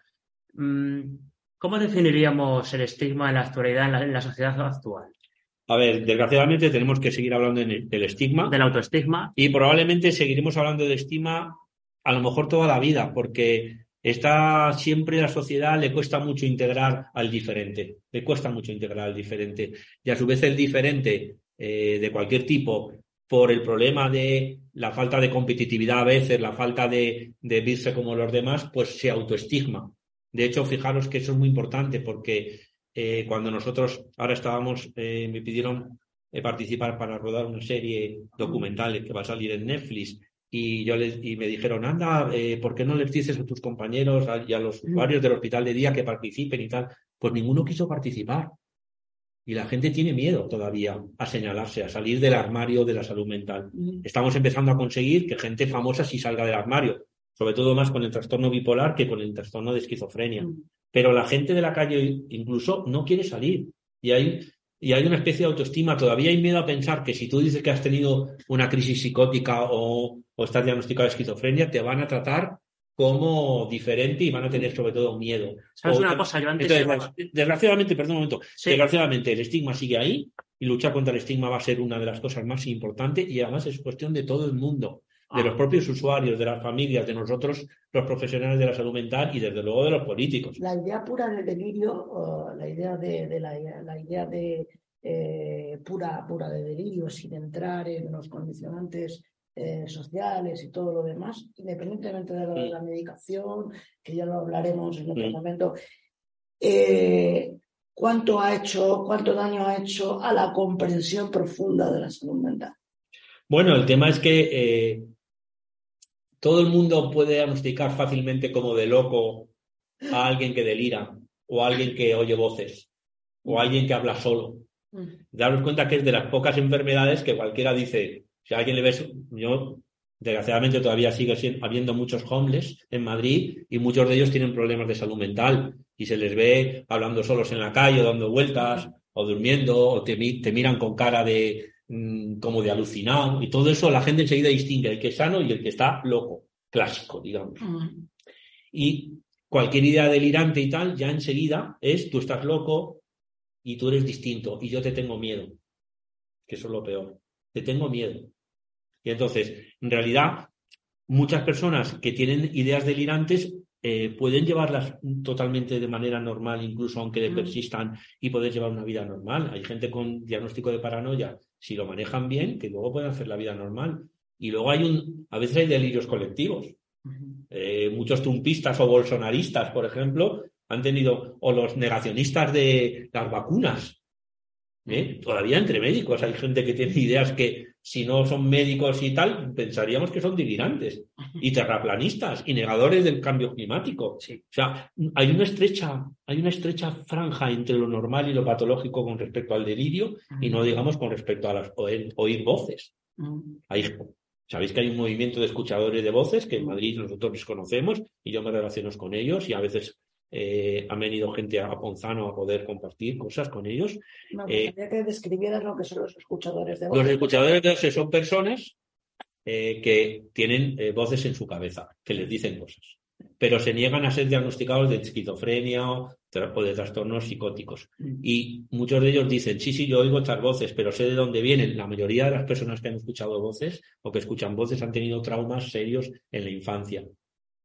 Mm, cómo definiríamos el estigma en la actualidad en la, sociedad actual a ver, desgraciadamente tenemos que seguir hablando del estigma. Del autoestigma. Y probablemente seguiremos hablando del estigma a lo mejor toda la vida, porque Está siempre la sociedad le cuesta mucho integrar al diferente, le cuesta mucho integrar al diferente. Y a su vez el diferente eh, de cualquier tipo, por el problema de la falta de competitividad a veces, la falta de, de verse como los demás, pues se autoestigma. De hecho, fijaros que eso es muy importante porque eh, cuando nosotros ahora estábamos, eh, me pidieron participar para rodar una serie documental que va a salir en Netflix y yo les, y me dijeron, anda, eh, ¿por qué no les dices a tus compañeros y a los mm. usuarios del hospital de día que participen y tal? Pues ninguno quiso participar. Y la gente tiene miedo todavía a señalarse, a salir del armario de la salud mental. Mm. Estamos empezando a conseguir que gente famosa sí salga del armario, sobre todo más con el trastorno bipolar que con el trastorno de esquizofrenia. Mm. Pero la gente de la calle incluso no quiere salir. Y hay y hay una especie de autoestima. Todavía hay miedo a pensar que si tú dices que has tenido una crisis psicótica o, estás diagnosticado de esquizofrenia, te van a tratar como diferente y van a tener sobre todo miedo. ¿Sabes una cosa? Yo antes... desgraciadamente, perdón un momento, desgraciadamente el estigma sigue ahí y luchar contra el estigma va a ser una de las cosas más importantes y además es cuestión de todo el mundo. De los Ah. propios usuarios, de las familias, de nosotros, los profesionales de la salud mental y desde luego de los políticos. La idea pura del delirio, la idea de, de la, la idea de eh, pura, pura de delirio, sin entrar en los condicionantes eh, sociales y todo lo demás, independientemente de, de Mm. la medicación, que ya lo hablaremos en otro Mm. momento, eh, ¿cuánto ha hecho, cuánto daño ha hecho a la comprensión profunda de la salud mental? Bueno, el tema es que eh, todo el mundo puede diagnosticar fácilmente como de loco a alguien que delira o a alguien que oye voces o a alguien que habla solo. Daros cuenta que es de las pocas enfermedades que cualquiera dice, si a alguien le ves, yo desgraciadamente todavía sigue siendo- habiendo muchos homeless en Madrid y muchos de ellos tienen problemas de salud mental y se les ve hablando solos en la calle o dando vueltas o durmiendo o te, te miran con cara de mm, como de alucinado y todo eso la gente enseguida distingue el que es sano y el que está loco, clásico, digamos. Y cualquier idea delirante y tal, ya enseguida es tú estás loco y tú eres distinto y yo te tengo miedo, que eso es lo peor. Te tengo miedo. Y entonces, en realidad, muchas personas que tienen ideas delirantes eh, pueden llevarlas totalmente de manera normal, incluso aunque le Mm. persistan y poder llevar una vida normal. Hay gente con diagnóstico de paranoia, si lo manejan bien, que luego pueden hacer la vida normal. Y luego hay un, a veces hay delirios colectivos. Eh, muchos trumpistas o bolsonaristas, por ejemplo, han tenido, o los negacionistas de las vacunas. ¿eh? Todavía entre médicos hay gente que tiene ideas que si no son médicos y tal, pensaríamos que son delirantes. Y terraplanistas y negadores del cambio climático. Sí. O sea, hay una estrecha, hay una estrecha franja entre lo normal y lo patológico con respecto al delirio, y no digamos con respecto a las oír, oír voces. Hay, Sabéis que hay un movimiento de escuchadores de voces que en Madrid nosotros conocemos y yo me relaciono con ellos y a veces eh, han venido gente a Ponzano a poder compartir cosas con ellos. Me Eh, gustaría que describieras lo que son los escuchadores de voz. Los escuchadores de voces son personas eh, que tienen eh, voces en su cabeza, que les dicen cosas, pero se niegan a ser diagnosticados de esquizofrenia o, de trastornos psicóticos. Y muchos de ellos dicen, sí, sí, yo oigo estas voces, pero sé de dónde vienen. La mayoría de las personas que han escuchado voces o que escuchan voces han tenido traumas serios en la infancia.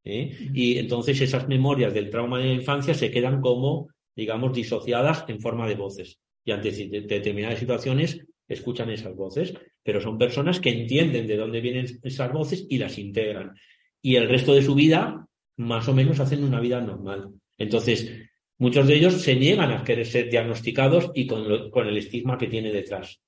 ¿Eh? Y entonces esas memorias del trauma de la infancia se quedan como, digamos, disociadas en forma de voces. Y ante determinadas situaciones escuchan esas voces, pero son personas que entienden de dónde vienen esas voces y las integran. Y el resto de su vida, más o menos, hacen una vida normal. Entonces, muchos de ellos se niegan a querer ser diagnosticados y con, lo- con el estigma que tiene detrás.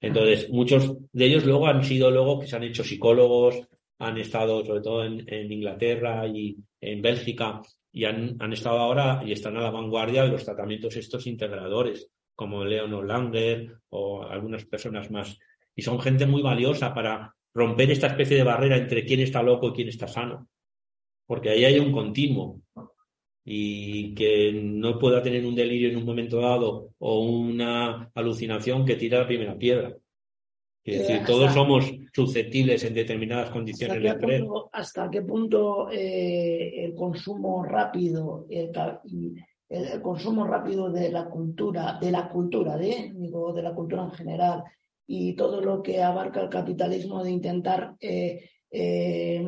Entonces, muchos de ellos luego han sido luego que se han hecho psicólogos, han estado sobre todo en, Inglaterra y en Bélgica y han, han estado ahora y están a la vanguardia de los tratamientos estos integradores, como Leonor Langer o algunas personas más. Y son gente muy valiosa para romper esta especie de barrera entre quién está loco y quién está sano. Porque ahí hay un continuo. Y que no pueda tener un delirio en un momento dado o una alucinación que tira la primera piedra. Es decir, hasta- todos somos susceptibles en determinadas ¿Hasta condiciones de punto, hasta qué punto, eh, el consumo rápido el, el, el consumo rápido de la cultura, de la cultura, de, digo, de la cultura en general, y todo lo que abarca el capitalismo de intentar eh, eh,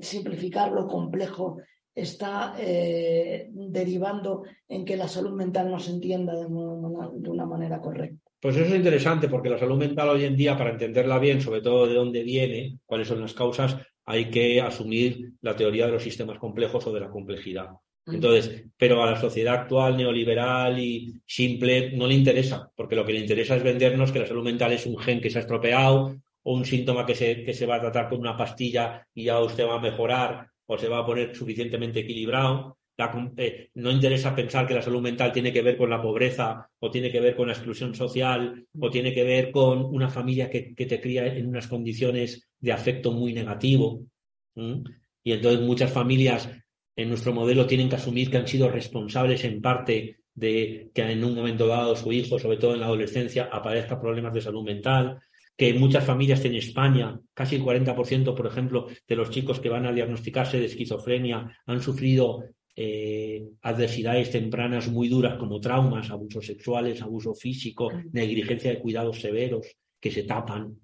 simplificar lo complejo está derivando en que la salud mental no se entienda de una, de una manera correcta. Pues eso es interesante porque la salud mental hoy en día, para entenderla bien, sobre todo de dónde viene, cuáles son las causas, hay que asumir la teoría de los sistemas complejos o de la complejidad. Entonces, pero a la sociedad actual neoliberal y simple no le interesa, porque lo que le interesa es vendernos que la salud mental es un gen que se ha estropeado o un síntoma que se, que se va a tratar con una pastilla y ya usted va a mejorar o se va a poner suficientemente equilibrado. Eh, no interesa pensar que la salud mental tiene que ver con la pobreza o tiene que ver con la exclusión social o tiene que ver con una familia que, que te cría en unas condiciones de afecto muy negativo. Y entonces muchas familias en nuestro modelo tienen que asumir que han sido responsables en parte de que en un momento dado su hijo, sobre todo en la adolescencia, aparezca problemas de salud mental, que muchas familias en España, casi el 40%, por ejemplo, de los chicos que van a diagnosticarse de esquizofrenia han sufrido eh, adversidades tempranas muy duras como traumas, abusos sexuales, abuso físico, negligencia de cuidados severos que se tapan.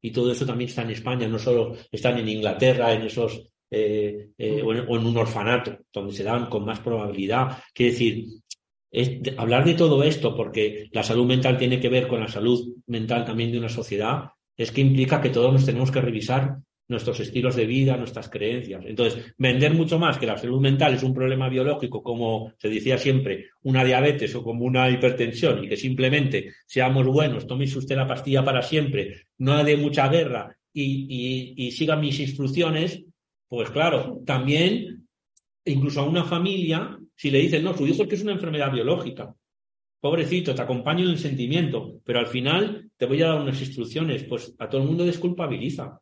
y todo eso también está en España, no solo están en Inglaterra, en esos eh, eh, o, en, un orfanato, donde se dan con más probabilidad. Quiere decir, hablar de todo esto, porque la salud mental tiene que ver con la salud mental también de una sociedad, es que implica que todos nos tenemos que revisar nuestros estilos de vida, nuestras creencias. Entonces, vender mucho más que la salud mental es un problema biológico, como se decía siempre, una diabetes o como una hipertensión, y que simplemente seamos buenos, tómese usted la pastilla para siempre, no de mucha guerra y, y, y siga mis instrucciones, pues claro, también, incluso a una familia, si le dicen, no, su hijo es que es una enfermedad biológica, pobrecito, te acompaño en el sentimiento, pero al final te voy a dar unas instrucciones, pues a todo el mundo desculpabiliza.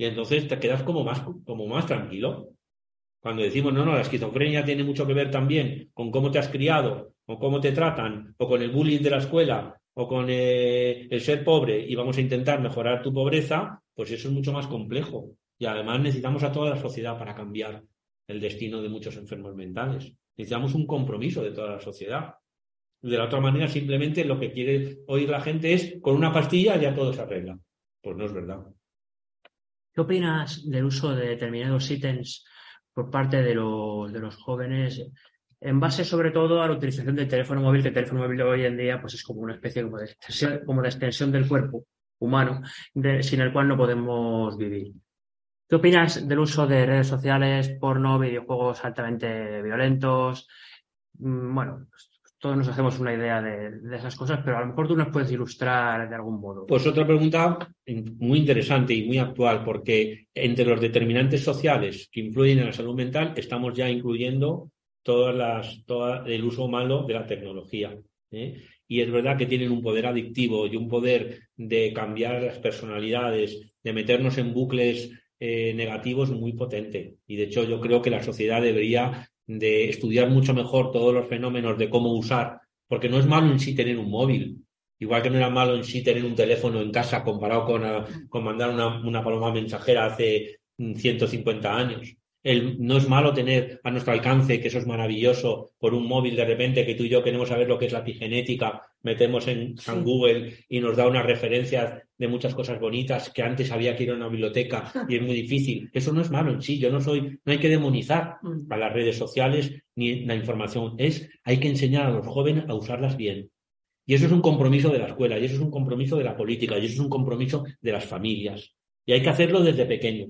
Y entonces te quedas como más, como más tranquilo. Cuando decimos, no, no, la esquizofrenia tiene mucho que ver también con cómo te has criado, o cómo te tratan, o con el bullying de la escuela, o con eh, el ser pobre, y vamos a intentar mejorar tu pobreza, pues eso es mucho más complejo. Y además necesitamos a toda la sociedad para cambiar el destino de muchos enfermos mentales. Necesitamos un compromiso de toda la sociedad. De la otra manera, simplemente lo que quiere oír la gente es con una pastilla ya todo se arregla. Pues no es verdad. ¿Qué opinas del uso de determinados ítems por parte de los, de los jóvenes en base sobre todo a la utilización del teléfono móvil, que el teléfono móvil hoy en día pues es como una especie como de extensión, como de extensión del cuerpo humano, sin el cual no podemos vivir. ¿Qué opinas del uso de redes sociales, porno, videojuegos altamente violentos? Mm, bueno, pues, todos nos hacemos una idea de, esas cosas, pero a lo mejor tú nos puedes ilustrar de algún modo. Pues otra pregunta muy interesante y muy actual, porque entre los determinantes sociales que influyen en la salud mental estamos ya incluyendo todas las, el uso malo de la tecnología. ¿eh? Y es verdad que tienen un poder adictivo y un poder de cambiar las personalidades, de meternos en bucles eh, negativos muy potente. Y de hecho yo creo que la sociedad debería de estudiar mucho mejor todos los fenómenos de cómo usar, porque no es malo en sí tener un móvil, igual que no era malo en sí tener un teléfono en casa comparado con, con mandar una, una paloma mensajera hace 150 años. No es malo tener a nuestro alcance, que eso es maravilloso, por un móvil de repente que tú y yo queremos saber lo que es la epigenética, metemos en Google y nos da unas referencias de muchas cosas bonitas que antes había que ir a una biblioteca y es muy difícil. Eso no es malo en sí, yo no soy, no hay que demonizar mm. a las redes sociales ni la información, es hay que enseñar a los jóvenes a usarlas bien. Y eso es un compromiso de la escuela, y eso es un compromiso de la política, y eso es un compromiso de las familias. Y hay que hacerlo desde pequeño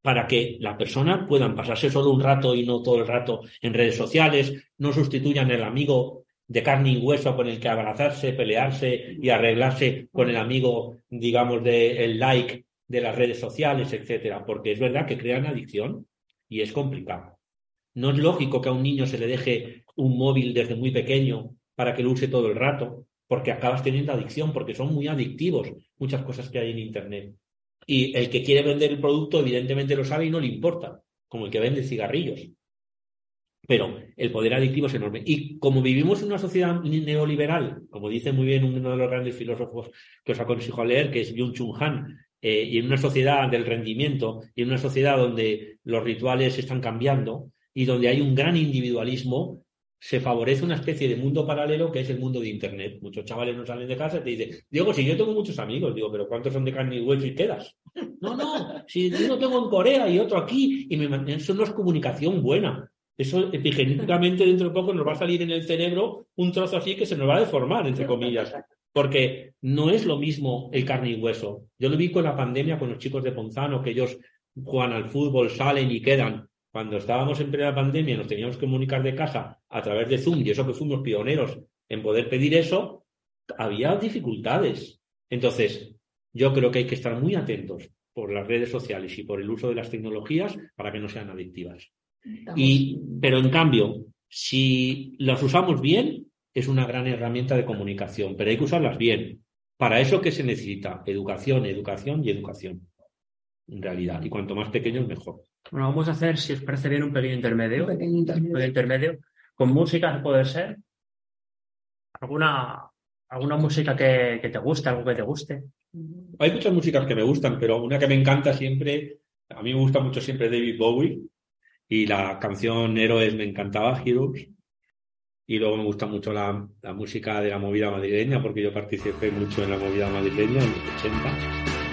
para que la persona puedan pasarse solo un rato y no todo el rato en redes sociales, no sustituyan el amigo de carne y hueso con el que abrazarse, pelearse y arreglarse con el amigo, digamos, del like de las redes sociales, etcétera, porque es verdad que crean adicción y es complicado. No es lógico que a un niño se le deje un móvil desde muy pequeño para que lo use todo el rato, porque acabas teniendo adicción, porque son muy adictivos muchas cosas que hay en Internet. Y el que quiere vender el producto, evidentemente lo sabe y no le importa, como el que vende cigarrillos. Pero el poder adictivo es enorme. Y como vivimos en una sociedad neoliberal, como dice muy bien uno de los grandes filósofos que os aconsejo leer, que es Byung Chun Han, eh, y en una sociedad del rendimiento, y en una sociedad donde los rituales están cambiando, y donde hay un gran individualismo, se favorece una especie de mundo paralelo que es el mundo de Internet. Muchos chavales no salen de casa y te dicen, Diego, si yo tengo muchos amigos, digo, pero ¿cuántos son de carne y hueso y quedas? No, no, si yo tengo en Corea y otro aquí, y me, eso no es comunicación buena. Eso epigenéticamente dentro de poco nos va a salir en el cerebro un trozo así que se nos va a deformar, entre comillas. Porque no es lo mismo el carne y hueso. Yo lo vi con la pandemia con los chicos de Ponzano, que ellos juegan al fútbol, salen y quedan cuando estábamos en plena pandemia nos teníamos que comunicar de casa a través de Zoom, y eso que fuimos pioneros en poder pedir eso, había dificultades. Entonces, yo creo que hay que estar muy atentos por las redes sociales y por el uso de las tecnologías para que no sean adictivas. Y, pero en cambio, si las usamos bien, es una gran herramienta de comunicación, pero hay que usarlas bien. Para eso, ¿qué se necesita? Educación, educación y educación, en realidad. Y cuanto más pequeños, mejor. Bueno, vamos a hacer, si os parece bien, un pequeño intermedio. Un pequeño intermedio. Con música, puede ser. ¿Alguna, alguna música que, te guste, algo que te guste? Hay muchas músicas que me gustan, pero una que me encanta siempre, a mí me gusta mucho siempre David Bowie y la canción Héroes me encantaba, Heroes. y luego me gusta mucho la, la música de la movida madrileña porque yo participé mucho en la movida madrileña en los 80.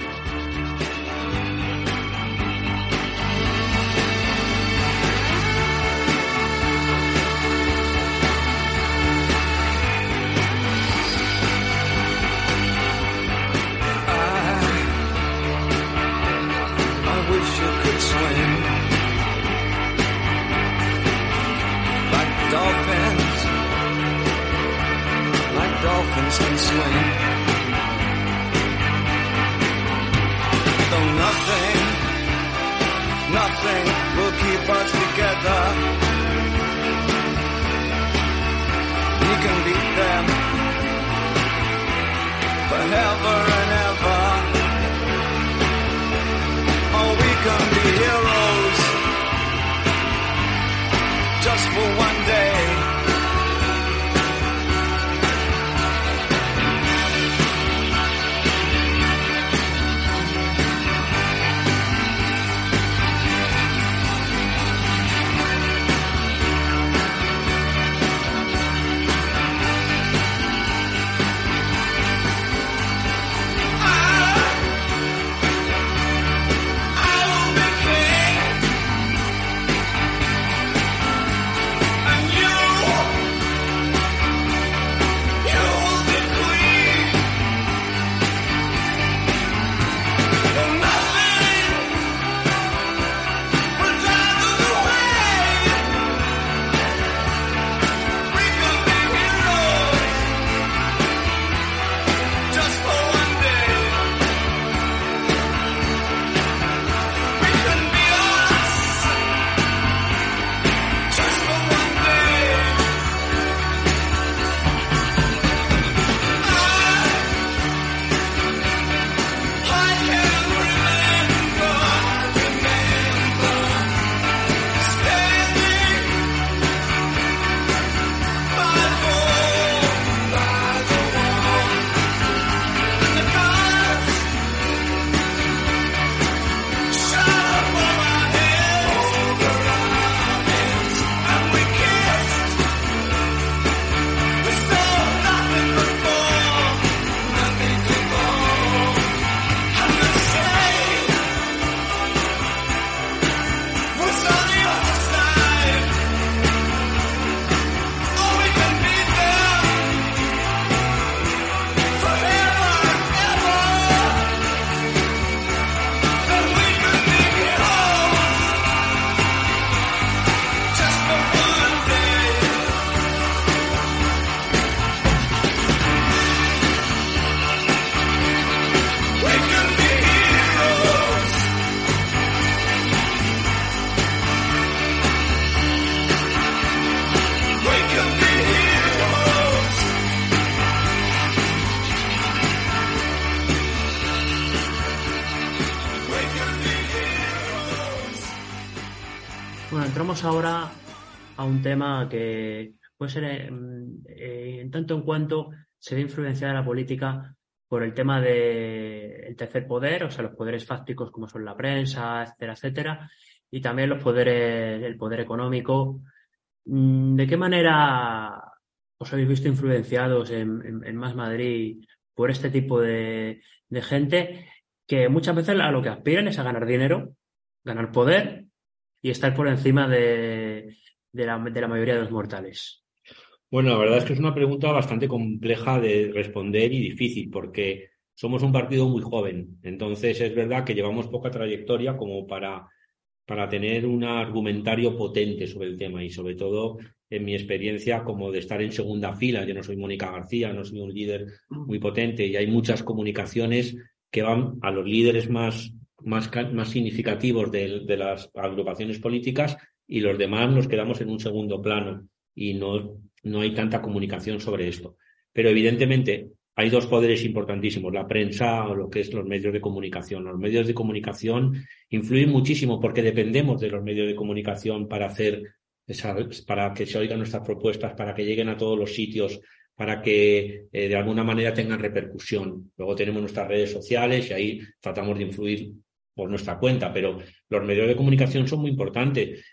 Un tema que puede ser eh, en tanto en cuanto se ve influenciada la política por el tema del tercer poder, o sea, los poderes fácticos como son la prensa, etcétera, etcétera, y también los poderes, el poder económico. Mm, ¿De qué manera os habéis visto influenciados en, Más Madrid por este tipo de, de gente que muchas veces a lo que aspiran es a ganar dinero, ganar poder y estar por encima de, la, mayoría de los mortales? Bueno, la verdad es que es una pregunta bastante compleja de responder y difícil porque somos un partido muy joven. Entonces es verdad que llevamos poca trayectoria como para, para tener un argumentario potente sobre el tema y sobre todo en mi experiencia como de estar en segunda fila. Yo no soy Mónica García, no soy un líder muy potente y hay muchas comunicaciones que van a los líderes más más, más significativos de, de, las agrupaciones políticas y los demás nos quedamos en un segundo plano y no, no hay tanta comunicación sobre esto. Pero evidentemente hay dos poderes importantísimos, la prensa o lo que es los medios de comunicación. Los medios de comunicación influyen muchísimo porque dependemos de los medios de comunicación para hacer para que se oigan nuestras propuestas, para que lleguen a todos los sitios, para que eh, de alguna manera tengan repercusión. Luego tenemos nuestras redes sociales y ahí tratamos de influir por nuestra cuenta, pero los medios de comunicación son muy importantes.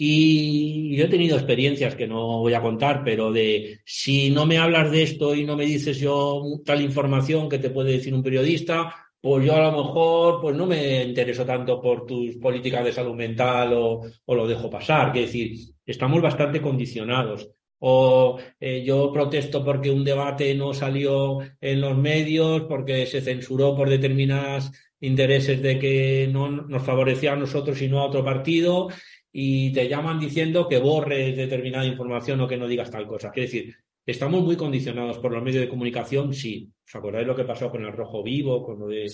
Y yo he tenido experiencias que no voy a contar, pero de si no me hablas de esto y no me dices yo tal información que te puede decir un periodista, pues yo a lo mejor pues no me intereso tanto por tus políticas de salud mental o, lo dejo pasar. Es decir, estamos bastante condicionados. O eh, yo protesto porque un debate no salió en los medios, porque se censuró por determinados intereses de que no nos favorecía a nosotros y no a otro partido, y te llaman diciendo que borres determinada información o que no digas tal cosa. Quiere decir, estamos muy condicionados por los medios de comunicación, sí. ¿Os acordáis lo que pasó con el Rojo Vivo, con lo de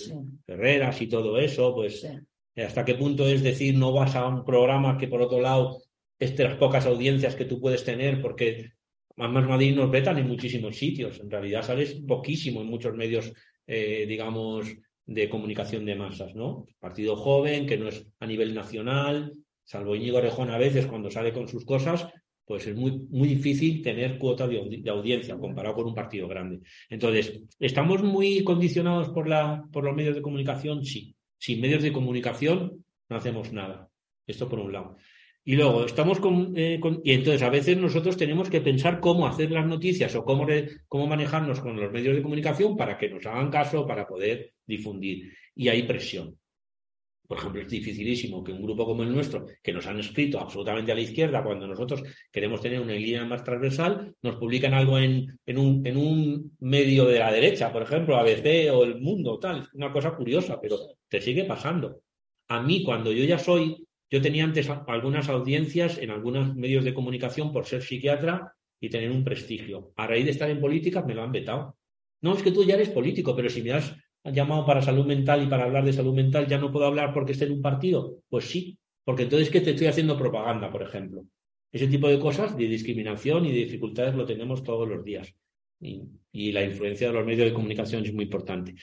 Ferreras y todo eso? Pues, ¿hasta qué punto es decir, no vas a un programa que, por otro lado, es de las pocas audiencias que tú puedes tener? Porque más Madrid nos vetan en muchísimos sitios. En realidad sales poquísimo en muchos medios, eh, digamos, de comunicación de masas, ¿no? Partido joven, que no es a nivel nacional, salvo Íñigo Rejón a veces cuando sale con sus cosas, pues es muy, muy difícil tener cuota de, audiencia comparado con un partido grande. Entonces, ¿estamos muy condicionados por, la, por los medios de comunicación? Sí. Sin medios de comunicación no hacemos nada. Esto por un lado. Y luego, estamos eh, con, Y entonces, a veces nosotros tenemos que pensar cómo hacer las noticias o cómo, cómo manejarnos con los medios de comunicación para que nos hagan caso, para poder difundir. Y hay presión. Por ejemplo, es dificilísimo que un grupo como el nuestro, que nos han escrito absolutamente a la izquierda, cuando nosotros queremos tener una línea más transversal, nos publican algo en, un, en un medio de la derecha, por ejemplo, ABC o El Mundo, tal. Una cosa curiosa, pero te sigue pasando. A mí, cuando yo ya soy, yo tenía antes algunas audiencias en algunos medios de comunicación por ser psiquiatra y tener un prestigio. A raíz de estar en política me lo han vetado. No, es que tú ya eres político, pero si me das llamado para salud mental y para hablar de salud mental ya no puedo hablar porque esté en un partido? Pues sí, porque entonces que te estoy haciendo propaganda, por ejemplo. Ese tipo de cosas de discriminación y de dificultades lo tenemos todos los días. Y, la influencia de los medios de comunicación es muy importante.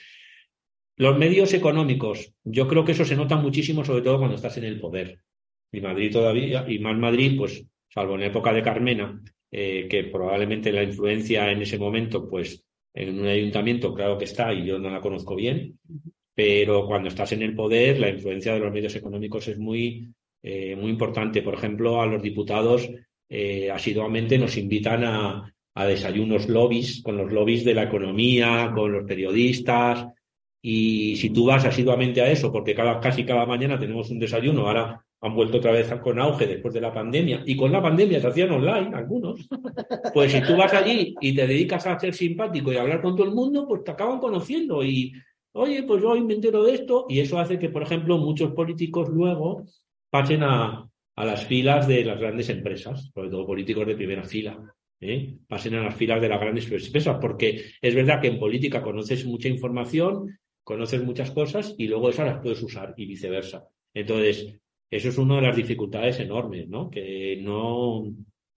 Los medios económicos, yo creo que eso se nota muchísimo, sobre todo cuando estás en el poder. Y Madrid todavía, y más Madrid, pues, salvo en época de Carmena, eh, que probablemente la influencia en ese momento, pues, en un ayuntamiento, claro que está, y yo no la conozco bien, pero cuando estás en el poder, la influencia de los medios económicos es muy, eh, muy importante. Por ejemplo, a los diputados eh, asiduamente nos invitan a, a desayunos lobbies, con los lobbies de la economía, con los periodistas, y si tú vas asiduamente a eso, porque cada, casi cada mañana tenemos un desayuno, ahora han vuelto otra vez con auge después de la pandemia, y con la pandemia se hacían online algunos, pues si tú vas allí y te dedicas a ser simpático y hablar con todo el mundo, pues te acaban conociendo y, oye, pues yo hoy me entero de esto, y eso hace que, por ejemplo, muchos políticos luego pasen a, a las filas de las grandes empresas, sobre todo políticos de primera fila. ¿eh? pasen a las filas de las grandes empresas, porque es verdad que en política conoces mucha información, conoces muchas cosas y luego esas las puedes usar y viceversa. Entonces, eso es una de las dificultades enormes, ¿no? Que no,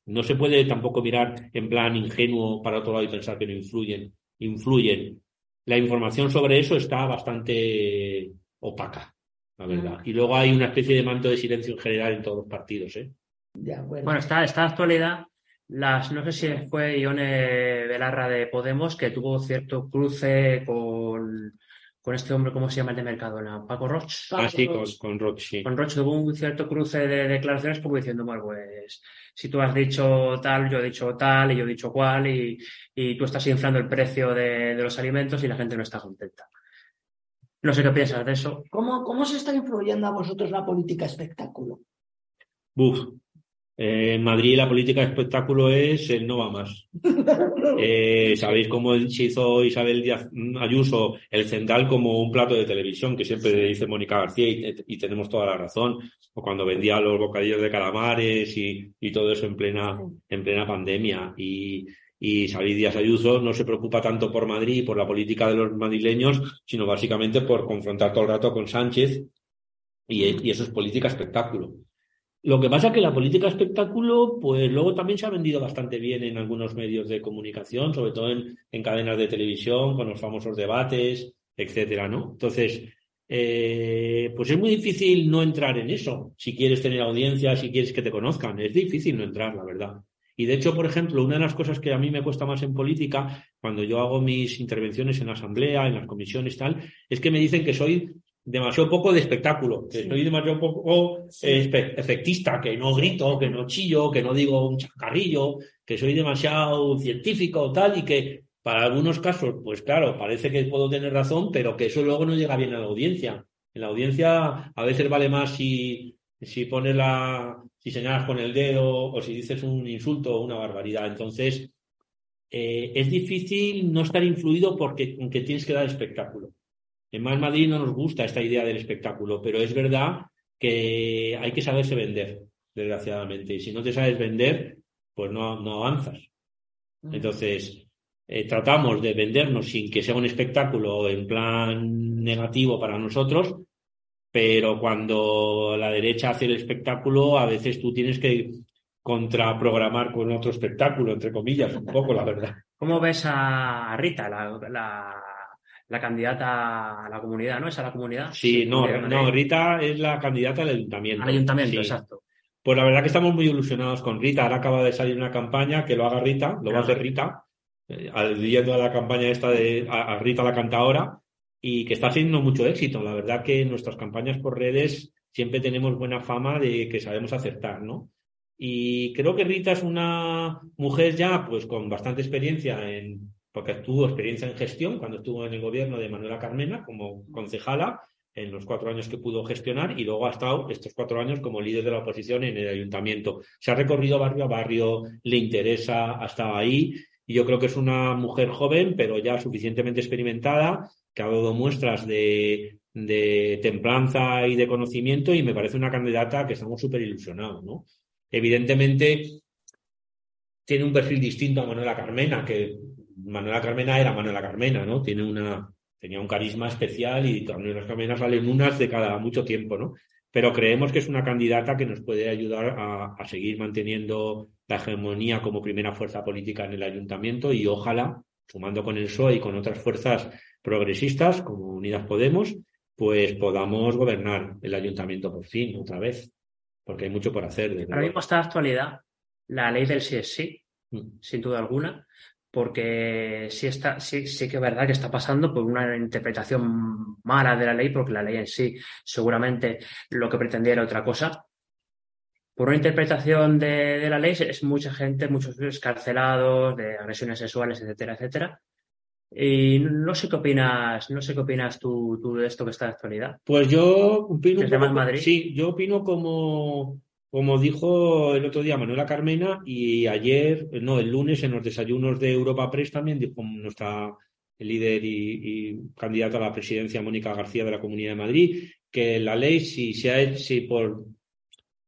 no se puede tampoco mirar en plan ingenuo para otro lado y pensar que no influyen. Influyen. La información sobre eso está bastante opaca, la verdad. Y luego hay una especie de manto de silencio en general en todos los partidos, ¿eh? bueno. está esta actualidad, las, no sé si fue Ione Belarra de Podemos que tuvo cierto cruce con con este hombre, ¿cómo se llama el de Mercadona? Paco Roch. Ah, sí, con, con Roch, sí. Con Roch tuvo un cierto cruce de declaraciones como diciendo, bueno, pues si tú has dicho tal, yo he dicho tal y yo he dicho cual y, y tú estás inflando el precio de, de, los alimentos y la gente no está contenta. No sé qué piensas de eso. ¿Cómo, cómo se está influyendo a vosotros la política espectáculo? Buf, eh, en Madrid la política de espectáculo es el no va más. Eh, Sabéis cómo se hizo Isabel Díaz Ayuso el Cendal como un plato de televisión, que siempre dice Mónica García y, tenemos toda la razón. O cuando vendía los bocadillos de calamares y, y todo eso en plena, en plena pandemia. Y, y Isabel Díaz Ayuso no se preocupa tanto por Madrid y por la política de los madrileños, sino básicamente por confrontar todo el rato con Sánchez y, y eso es política espectáculo. Lo que pasa es que la política espectáculo, pues luego también se ha vendido bastante bien en algunos medios de comunicación, sobre todo en, en cadenas de televisión, con los famosos debates, etcétera, ¿no? Entonces, eh, pues es muy difícil no entrar en eso. Si quieres tener audiencia, si quieres que te conozcan, es difícil no entrar, la verdad. Y de hecho, por ejemplo, una de las cosas que a mí me cuesta más en política, cuando yo hago mis intervenciones en la asamblea, en las comisiones, tal, es que me dicen que soy demasiado poco de espectáculo, que soy demasiado poco efectista, que no grito, que no chillo, que no digo un chacarrillo, que soy demasiado científico tal y que para algunos casos, pues claro, parece que puedo tener razón, pero que eso luego no llega bien a la audiencia. En la audiencia a veces vale más si, si pones la, si señalas con el dedo o si dices un insulto o una barbaridad. Entonces, eh, es difícil no estar influido porque aunque tienes que dar espectáculo. En Más Madrid no nos gusta esta idea del espectáculo, pero es verdad que hay que saberse vender, desgraciadamente. Y si no te sabes vender, pues no, no avanzas. Entonces, eh, tratamos de vendernos sin que sea un espectáculo en plan negativo para nosotros, pero cuando la derecha hace el espectáculo, a veces tú tienes que contraprogramar con otro espectáculo, entre comillas, un poco, la verdad. ¿Cómo ves a Rita, la, la, candidata a la comunidad, ¿no? ¿Es a la comunidad? Sí, no, no, Rita es la candidata al ayuntamiento. Al ayuntamiento, exacto. Pues la verdad que estamos muy ilusionados con Rita. Ahora acaba de salir una campaña que lo haga Rita, lo va a hacer Rita, eh, aludiendo a la campaña esta de a, Rita la cantadora, y que está haciendo mucho éxito. La verdad que nuestras campañas por redes siempre tenemos buena fama de que sabemos acertar, ¿no? Y creo que Rita es una mujer ya pues con bastante experiencia en, porque tuvo experiencia en gestión cuando estuvo en el gobierno de Manuela Carmena como concejala en los cuatro años que pudo gestionar y luego ha estado estos cuatro años como líder de la oposición en el ayuntamiento. Se ha recorrido barrio a barrio, le interesa, ha estado ahí y yo creo que es una mujer joven, pero ya suficientemente experimentada, que ha dado muestras de, templanza y de conocimiento y me parece una candidata que estamos súper ilusionados, ¿no? Evidentemente tiene un perfil distinto a Manuela Carmena, que Manuela Carmena era Manuela Carmena, ¿no? Tiene una, tenía un carisma especial y Manuela Carmena salen unas de cada mucho tiempo, ¿no? Pero creemos que es una candidata que nos puede ayudar a seguir manteniendo la hegemonía como primera fuerza política en el ayuntamiento y ojalá, sumando con el PSOE y con otras fuerzas progresistas como Unidas Podemos, pues podamos gobernar el ayuntamiento por fin, otra vez, porque hay mucho por hacer. Ahora mismo está actualidad la ley del sí es sí, mm. sin duda alguna, porque sí, está, sí, sí que es verdad que está pasando por una interpretación mala de la ley, porque la ley en sí seguramente lo que pretendía era otra cosa, por una interpretación de, la ley es mucha gente, muchos escarcelados de agresiones sexuales, etcétera, etcétera. Y no sé qué opinas, no sé qué opinas tú, de esto que está en actualidad. Pues yo opino. Madrid? Sí, yo opino como, como dijo el otro día Manuela Carmena y ayer, no, el lunes en los desayunos de Europa Press también dijo nuestra líder y, candidata a la presidencia Mónica García de la Comunidad de Madrid, que la ley si se si por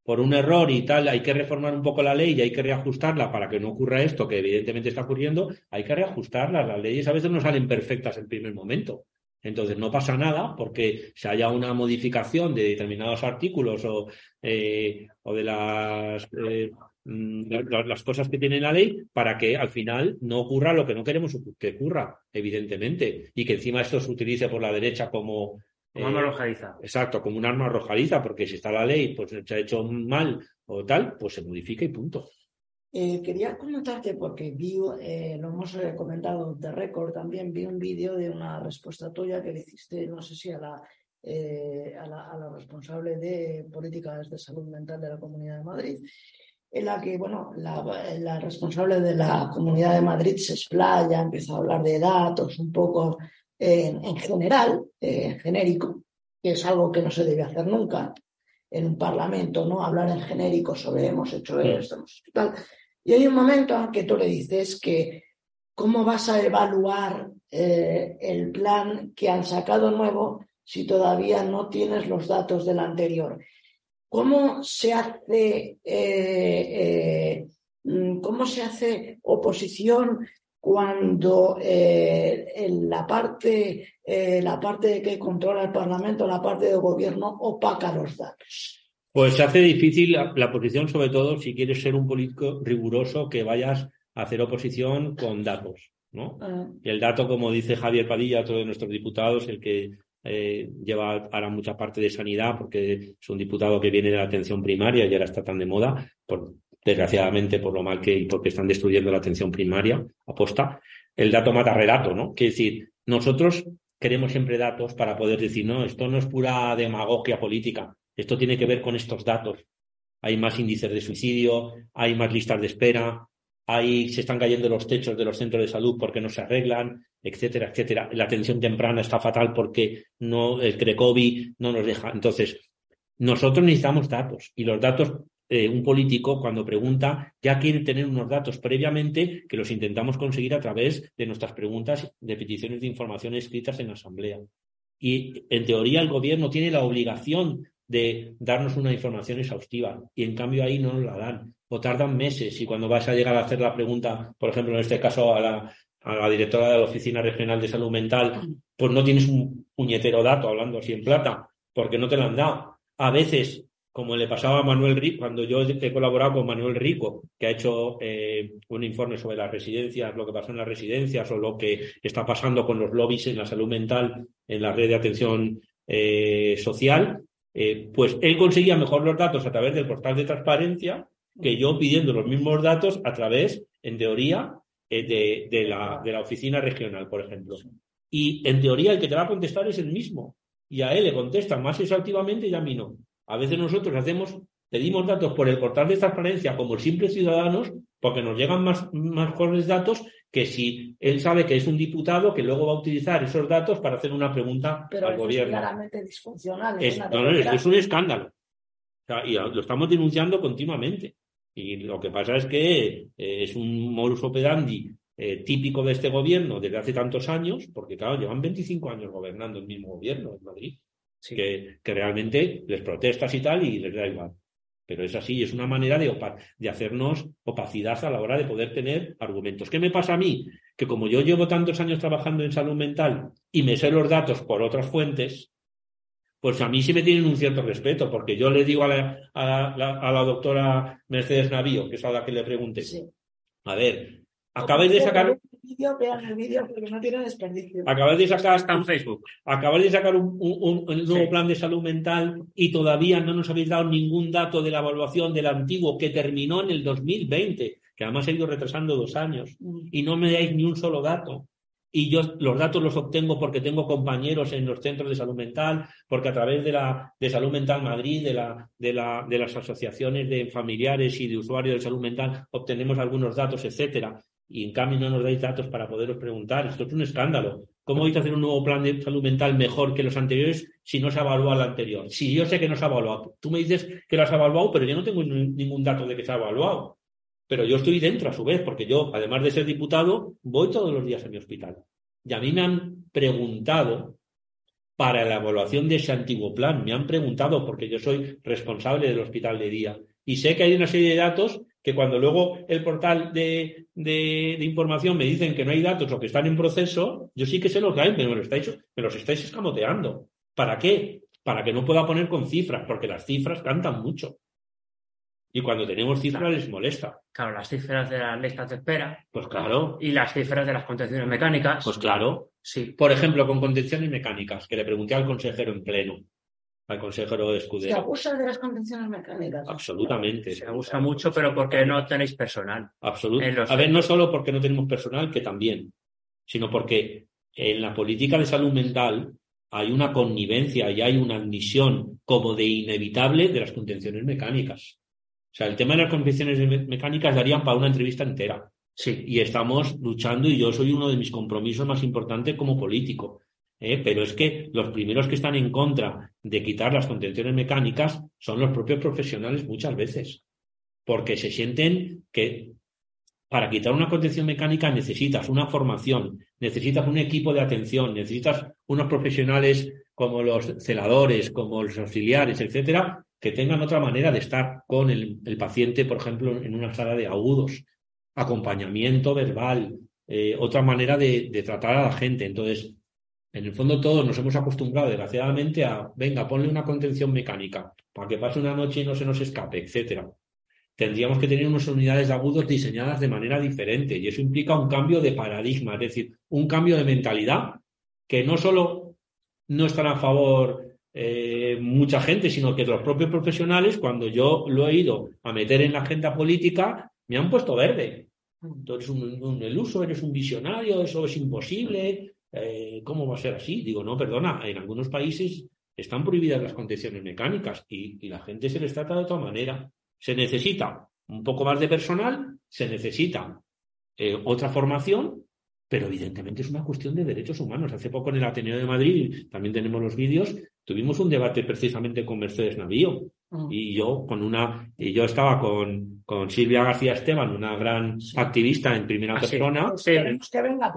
por un error y tal, hay que reformar un poco la ley y hay que reajustarla para que no ocurra esto, que evidentemente está ocurriendo, hay que reajustarla. Las leyes a veces no salen perfectas en primer momento. Entonces no pasa nada porque se haya una modificación de determinados artículos o, eh, o de las, eh, mm, las cosas que tiene la ley para que al final no ocurra lo que no queremos que ocurra, evidentemente, y que encima esto se utilice por la derecha como como arma eh, arrojadiza. Exacto, como un arma arrojadiza, porque si está la ley, pues se ha hecho mal o tal, pues se modifica y punto. Eh, quería comentarte, porque vi, eh, lo hemos comentado de récord también, vi un vídeo de una respuesta tuya que le hiciste, no sé si a la, a la, responsable de políticas de salud mental de la Comunidad de Madrid, en la que, bueno, la, responsable de la Comunidad de Madrid se explaya, empieza a hablar de datos un poco en, general, en genérico, que es algo que no se debe hacer nunca en un parlamento, ¿no? Hablar en genérico sobre hemos hecho esto, hemos hecho tal. Y hay un momento en que tú le dices que cómo vas a evaluar eh, el plan que han sacado nuevo si todavía no tienes los datos del anterior. ¿Cómo se hace, eh, eh, cómo se hace oposición cuando eh, la, parte, eh, la parte que controla el Parlamento, la parte del gobierno, opaca los datos. Pues se hace difícil la, posición, sobre todo si quieres ser un político riguroso que vayas a hacer oposición con datos. ¿no? Ah. El dato, como dice Javier Padilla, otro de nuestros diputados, el que eh, lleva ahora mucha parte de sanidad, porque es un diputado que viene de la atención primaria y ahora está tan de moda, por, desgraciadamente por lo mal que y porque están destruyendo la atención primaria, aposta, el dato mata relato, ¿no? Quiere decir, nosotros queremos siempre datos para poder decir, no, esto no es pura demagogia política, esto tiene que ver con estos datos. Hay más índices de suicidio, hay más listas de espera, hay, se están cayendo los techos de los centros de salud porque no se arreglan, etcétera, etcétera. La atención temprana está fatal porque no, el CRECOVI no nos deja. Entonces, nosotros necesitamos datos y los datos eh, un político cuando pregunta ya quiere tener unos datos previamente que los intentamos conseguir a través de nuestras preguntas de peticiones de información escritas en la Asamblea. Y en teoría el gobierno tiene la obligación de darnos una información exhaustiva y en cambio ahí no nos la dan o tardan meses y cuando vas a llegar a hacer la pregunta, por ejemplo en este caso a la, a la directora de la Oficina Regional de Salud Mental, pues no tienes un puñetero dato hablando así en plata porque no te la han dado. A veces como le pasaba a Manuel Rico, cuando yo he colaborado con Manuel Rico, que ha hecho eh, un informe sobre las residencias, lo que pasó en las residencias o lo que está pasando con los lobbies en la salud mental en la red de atención eh, social, eh, pues él conseguía mejor los datos a través del portal de transparencia que yo pidiendo los mismos datos a través, en teoría, de, la, oficina regional, por ejemplo. Y en teoría el que te va a contestar es el mismo. Y a él le contestan más exhaustivamente y a mí no. A veces nosotros hacemos, pedimos datos por el portal de transparencia como simples ciudadanos porque nos llegan más, mejores datos que si él sabe que es un diputado que luego va a utilizar esos datos para hacer una pregunta al gobierno. Es claramente disfuncional. Es, es un escándalo. y lo estamos denunciando continuamente. Y lo que pasa es que eh, es un modus operandi eh, típico de este gobierno desde hace tantos años, porque claro, llevan 25 años gobernando el mismo gobierno en Madrid que, realmente les protestas y tal y les da igual. Pero es así, es una manera de, de hacernos opacidad a la hora de poder tener argumentos. ¿Qué me pasa a mí? Que como yo llevo tantos años trabajando en salud mental y me sé los datos por otras fuentes, pues a mí sí me tienen un cierto respeto, porque yo le digo a la, a la, doctora Mercedes Navío, que es a la que le pregunté, a ver, acabáis de sacar vean el vídeo porque no tiene desperdicio. Acabáis de sacar, en Facebook. Acabáis de sacar un, nuevo plan de salud mental y todavía no nos habéis dado ningún dato de la evaluación del antiguo que terminó en el 2020, que además ha ido retrasando dos años, mm. y no me dais ni un solo dato. Y yo los datos los obtengo porque tengo compañeros en los centros de salud mental, porque a través de la de Salud Mental Madrid, de la, de la de las asociaciones de familiares y de usuarios de salud mental, obtenemos algunos datos, etcétera y en cambio no nos dais datos para poderos preguntar. Esto es un escándalo. ¿Cómo vais a hacer un nuevo plan de salud mental mejor que los anteriores si no se ha evaluado el anterior? Si yo sé que no se ha evaluado, tú me dices que lo has evaluado, pero yo no tengo ningún dato de que se ha evaluado. Pero yo estoy dentro a su vez, porque yo, además de ser diputado, voy todos los días a mi hospital. Y a mí me han preguntado para la evaluación de ese antiguo plan. Me han preguntado porque yo soy responsable del hospital de día. Y sé que hay una serie de datos que cuando luego el portal de, información me dicen que no hay datos o que están en proceso, yo sí que sé lo que hay, pero me, lo estáis, me los estáis escamoteando. ¿Para qué? Para que no pueda poner con cifras, porque las cifras cantan mucho. Y cuando tenemos cifras les molesta. Claro, las cifras de las listas de espera. Pues claro. Y las cifras de las contenciones mecánicas. Pues claro. Sí. Por ejemplo, con contenciones mecánicas, que le pregunté al consejero en pleno al consejero Escudero. ¿Se abusa de las contenciones mecánicas? Absolutamente. Se abusa mucho, pero porque no tenéis personal. Absolutamente. A ver, no solo porque no tenemos personal, que también, sino porque en la política de salud mental hay una connivencia y hay una admisión como de inevitable de las contenciones mecánicas. O sea, el tema de las contenciones mecánicas darían para una entrevista entera. Sí. Y estamos luchando y yo soy uno de mis compromisos más importantes como político ¿eh? pero es que los primeros que están en contra de quitar las contenciones mecánicas son los propios profesionales muchas veces, porque se sienten que para quitar una contención mecánica necesitas una formación, necesitas un equipo de atención, necesitas unos profesionales como los celadores, como los auxiliares, etcétera, que tengan otra manera de estar con el, paciente, por ejemplo, en una sala de agudos, acompañamiento verbal, eh, otra manera de, de, tratar a la gente. Entonces, en el fondo todos nos hemos acostumbrado desgraciadamente a, venga, ponle una contención mecánica para que pase una noche y no se nos escape, etcétera. Tendríamos que tener unas unidades de agudos diseñadas de manera diferente y eso implica un cambio de paradigma, es decir, un cambio de mentalidad que no solo no están a favor eh, mucha gente, sino que los propios profesionales, cuando yo lo he ido a meter en la agenda política, me han puesto verde. Entonces, un, un, el uso, eres un visionario, eso es imposible, eh, ¿cómo va a ser así? Digo, no, perdona, en algunos países están prohibidas las condiciones mecánicas y, y la gente se les trata de otra manera. Se necesita un poco más de personal, se necesita eh, otra formación, pero evidentemente es una cuestión de derechos humanos. Hace poco en el Ateneo de Madrid, también tenemos los vídeos, tuvimos un debate precisamente con Mercedes Navío mm. y yo con una, y yo estaba con, con Silvia García Esteban, una gran activista en primera ah, persona,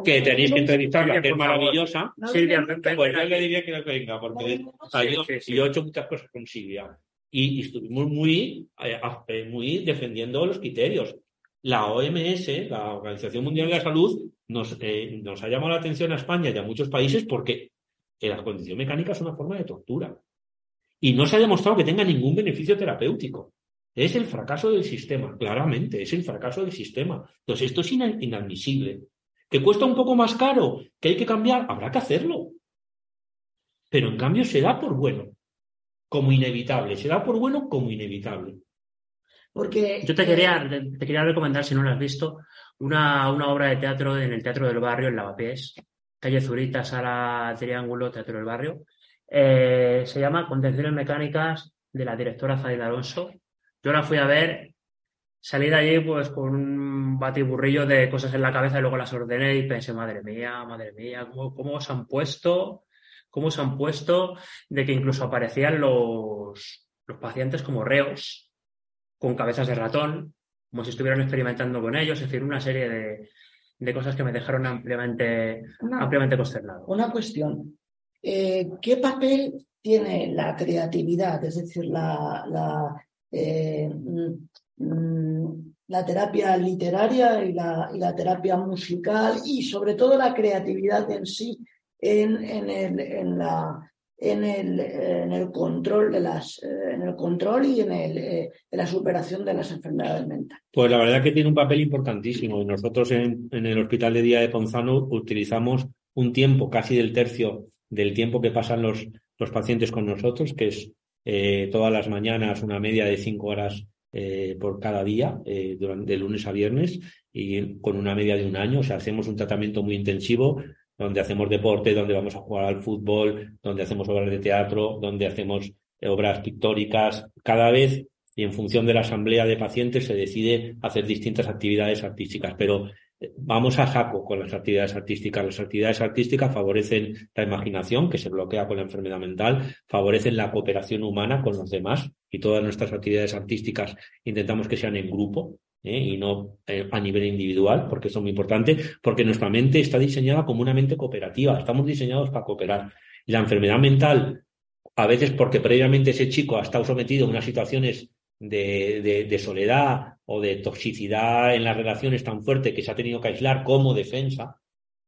que, tenéis que entrevistarla, que es maravillosa. Silvia, pues yo le diría que venga, porque yo, he hecho muchas cosas con Silvia. Y, estuvimos muy, eh, eh, muy defendiendo los criterios. La OMS, la Organización Mundial de la Salud, nos, eh, nos ha llamado la atención a España y a muchos países porque la condición mecánica es una forma de tortura. Y no se ha demostrado que tenga ningún beneficio terapéutico. Es el fracaso del sistema, claramente, es el fracaso del sistema. Entonces, esto es inadmisible. ¿Que cuesta un poco más caro? ¿Que hay que cambiar? Habrá que hacerlo. Pero en cambio se da por bueno, como inevitable. Se da por bueno como inevitable. Porque, Yo te quería, te quería recomendar, si no lo has visto, una, una obra de teatro en el Teatro del Barrio, en Lavapiés, calle Zurita, sala Triángulo, Teatro del Barrio. Eh, se llama Contenciones Mecánicas de la directora Zaida Alonso yo la fui a ver, salí de allí pues con un batiburrillo de cosas en la cabeza y luego las ordené y pensé, madre mía, madre mía, ¿cómo, cómo se han puesto? ¿Cómo se han puesto de que incluso aparecían los, los pacientes como reos con cabezas de ratón, como si estuvieran experimentando con ellos, es decir, una serie de, de cosas que me dejaron ampliamente, ampliamente consternado. Una cuestión. Eh, ¿Qué papel tiene la creatividad? Es decir, la, eh, mm, la terapia literaria y la, terapia musical y sobre todo la creatividad en sí en, el, control de las eh, en el control y en, la superación de las enfermedades mentales. Pues la verdad que tiene un papel importantísimo. Nosotros en, en el Hospital de Día de Ponzano utilizamos un tiempo casi del tercio del tiempo que pasan los, los pacientes con nosotros, que es eh, todas las mañanas una media de cinco horas eh, por cada día, eh, durante, de lunes a viernes, y con una media de un año. O sea, hacemos un tratamiento muy intensivo donde hacemos deporte, donde vamos a jugar al fútbol, donde hacemos obras de teatro, donde hacemos obras pictóricas. Cada vez, y en función de la asamblea de pacientes, se decide hacer distintas actividades artísticas. Pero vamos a saco con las actividades artísticas. Las actividades artísticas favorecen la imaginación, que se bloquea con la enfermedad mental, favorecen la cooperación humana con los demás y todas nuestras actividades artísticas intentamos que sean en grupo. ¿eh? y no eh, a nivel individual, porque eso es muy importante, porque nuestra mente está diseñada como una mente cooperativa, estamos diseñados para cooperar. Y la enfermedad mental, a veces porque previamente ese chico ha estado sometido a unas situaciones de, de, soledad o de toxicidad en las relaciones tan fuerte que se ha tenido que aislar como defensa,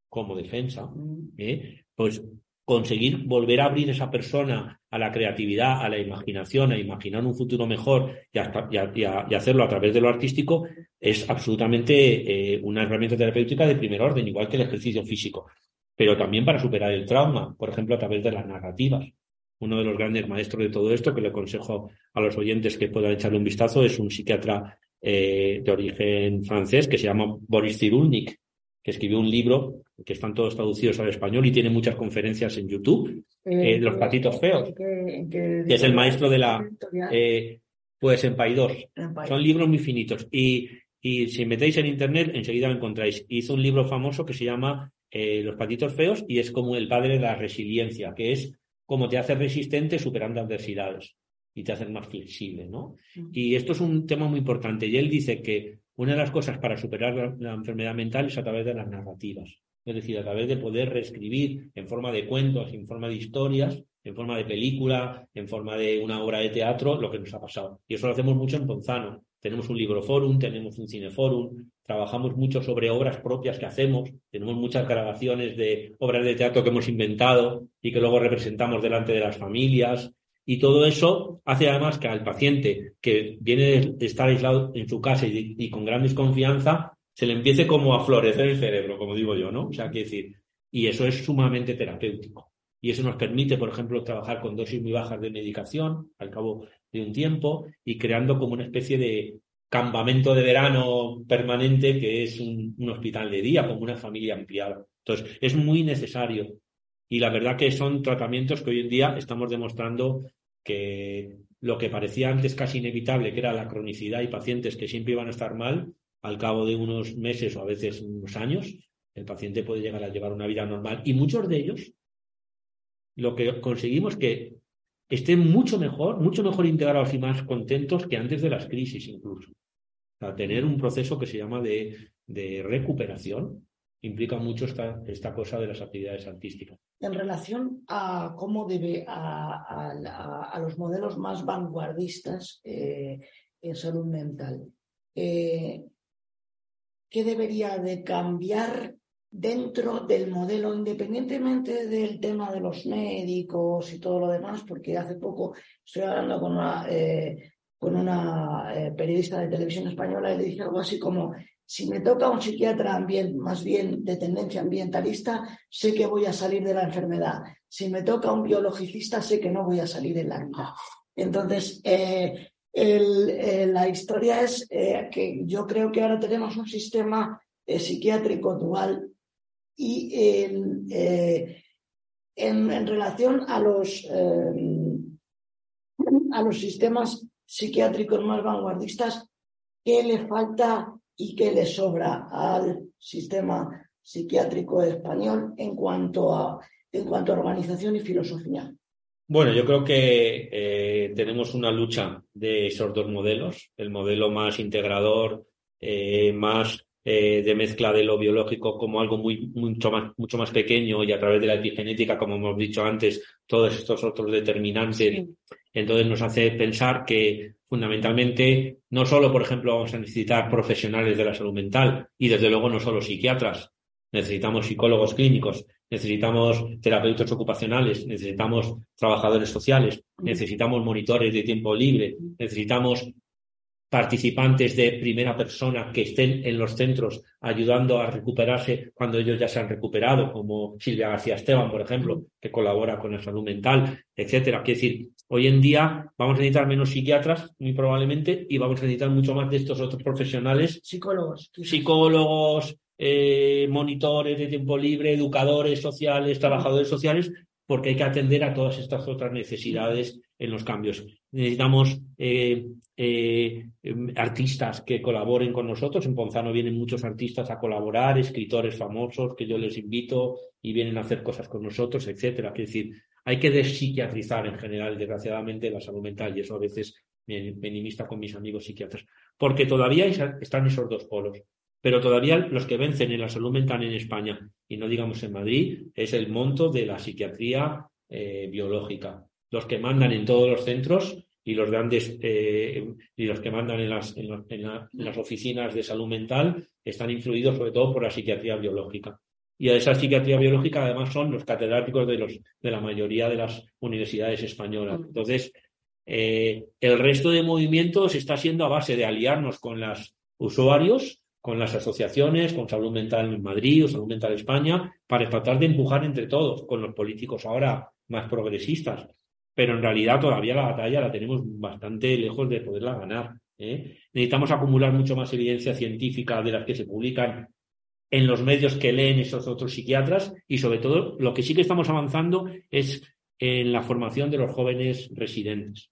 como defensa, ¿eh? pues conseguir volver a abrir esa persona a la creatividad, a la imaginación, a imaginar un futuro mejor y, y, hacerlo a través de lo artístico es absolutamente eh, una herramienta terapéutica de primer orden, igual que el ejercicio físico, pero también para superar el trauma, por ejemplo, a través de las narrativas uno de los grandes maestros de todo esto, que le aconsejo a los oyentes que puedan echarle un vistazo, es un psiquiatra eh, de origen francés que se llama Boris Cyrulnik, que escribió un libro que están todos traducidos al español y tiene muchas conferencias en YouTube, eh, Los patitos feos, que es el maestro de la... Eh, pues en Paidós. Son libros muy finitos. Y, y si metéis en Internet, enseguida lo encontráis. Hizo un libro famoso que se llama Los patitos feos y es como el padre de la resiliencia, que es cómo te hace resistente superando adversidades y te hace más flexible, ¿no? Y esto es un tema muy importante. Y él dice que una de las cosas para superar la, enfermedad mental es a través de las narrativas. Es decir, a través de poder reescribir en forma de cuentos, en forma de historias, en forma de película, en forma de una obra de teatro, lo que nos ha pasado. Y eso lo hacemos mucho en Ponzano. Tenemos un libro forum, tenemos un cineforum, trabajamos mucho sobre obras propias que hacemos, tenemos muchas grabaciones de obras de teatro que hemos inventado y que luego representamos delante de las familias. Y todo eso hace además que al paciente que viene de estar aislado en su casa y, con gran desconfianza, se le empiece como a florecer el cerebro, como digo yo, ¿no? O sea, que decir, y eso es sumamente terapéutico. Y eso nos permite, por ejemplo, trabajar con dosis muy bajas de medicación al cabo de un tiempo y creando como una especie de campamento de verano permanente que es un, hospital de día, como una familia ampliada. Entonces, es muy necesario. Y la verdad que son tratamientos que hoy en día estamos demostrando que lo que parecía antes casi inevitable, que era la cronicidad y pacientes que siempre iban a estar mal, al cabo de unos meses o a veces unos años, el paciente puede llegar a llevar una vida normal. Y muchos de ellos, lo que conseguimos que estén mucho mejor, mucho mejor integrados y más contentos que antes de las crisis incluso. Tener un proceso que se llama de, recuperación implica mucho esta, cosa de las actividades artísticas. En relación a cómo debe, a los modelos más vanguardistas eh, en salud mental, eh, ¿qué debería de cambiar dentro del modelo, independientemente del tema de los médicos y todo lo demás, porque hace poco estoy hablando con una, eh, con una eh, periodista de televisión española y le dije algo así como, si me toca un psiquiatra más bien de tendencia ambientalista, sé que voy a salir de la enfermedad. Si me toca un biologicista, sé que no voy a salir de la vida. Entonces, eh, la historia es que yo creo que ahora tenemos un sistema psiquiátrico dual y eh, en, relación a los, eh, a los sistemas psiquiátricos más vanguardistas, ¿qué le falta y qué le sobra al sistema psiquiátrico español en cuanto a, en cuanto a organización y filosofía? Bueno, yo creo que eh, tenemos una lucha de esos dos modelos, el modelo más integrador, más eh, de mezcla de lo biológico como algo muy, mucho, más, mucho más pequeño y a través de la epigenética, como hemos dicho antes, todos estos otros determinantes. Entonces nos hace pensar que fundamentalmente no solo, por ejemplo, vamos a necesitar profesionales de la salud mental y desde luego no solo psiquiatras, necesitamos psicólogos clínicos, necesitamos terapeutas ocupacionales, necesitamos trabajadores sociales, necesitamos monitores de tiempo libre, necesitamos participantes de primera persona que estén en los centros ayudando a recuperarse cuando ellos ya se han recuperado, como Silvia García Esteban, por ejemplo, que colabora con la salud mental, etcétera. Quiere decir, hoy en día vamos a necesitar menos psiquiatras, muy probablemente, y vamos a necesitar mucho más de estos otros profesionales. Psicólogos. Psicólogos, eh, monitores de tiempo libre, educadores sociales, trabajadores sociales, porque hay que atender a todas estas otras necesidades en los cambios. Necesitamos eh, eh, artistas que colaboren con nosotros. En Ponzano vienen muchos artistas a colaborar, escritores famosos que yo les invito y vienen a hacer cosas con nosotros, etcétera. Es decir, hay que despsiquiatrizar en general, desgraciadamente, la salud mental y eso a veces me, me con mis amigos psiquiatras. Porque todavía están esos dos polos. Pero todavía los que vencen en la salud mental en España, y no digamos en Madrid, es el monto de la psiquiatría eh, biológica. Los que mandan en todos los centros y los grandes eh, y los que mandan en las, en, las oficinas de salud mental están influidos sobre todo por la psiquiatría biológica. Y a esa psiquiatría biológica además son los catedráticos de, los, de la mayoría de las universidades españolas. Mm. Entonces, eh, el resto de movimientos está siendo a base de aliarnos con los usuarios con las asociaciones, con Salud Mental en Madrid o Salud Mental España, para tratar de empujar entre todos, con los políticos ahora más progresistas. Pero en realidad todavía la batalla la tenemos bastante lejos de poderla ganar. ¿eh? Necesitamos acumular mucho más evidencia científica de las que se publican en los medios que leen esos otros psiquiatras y sobre todo lo que sí que estamos avanzando es en la formación de los jóvenes residentes,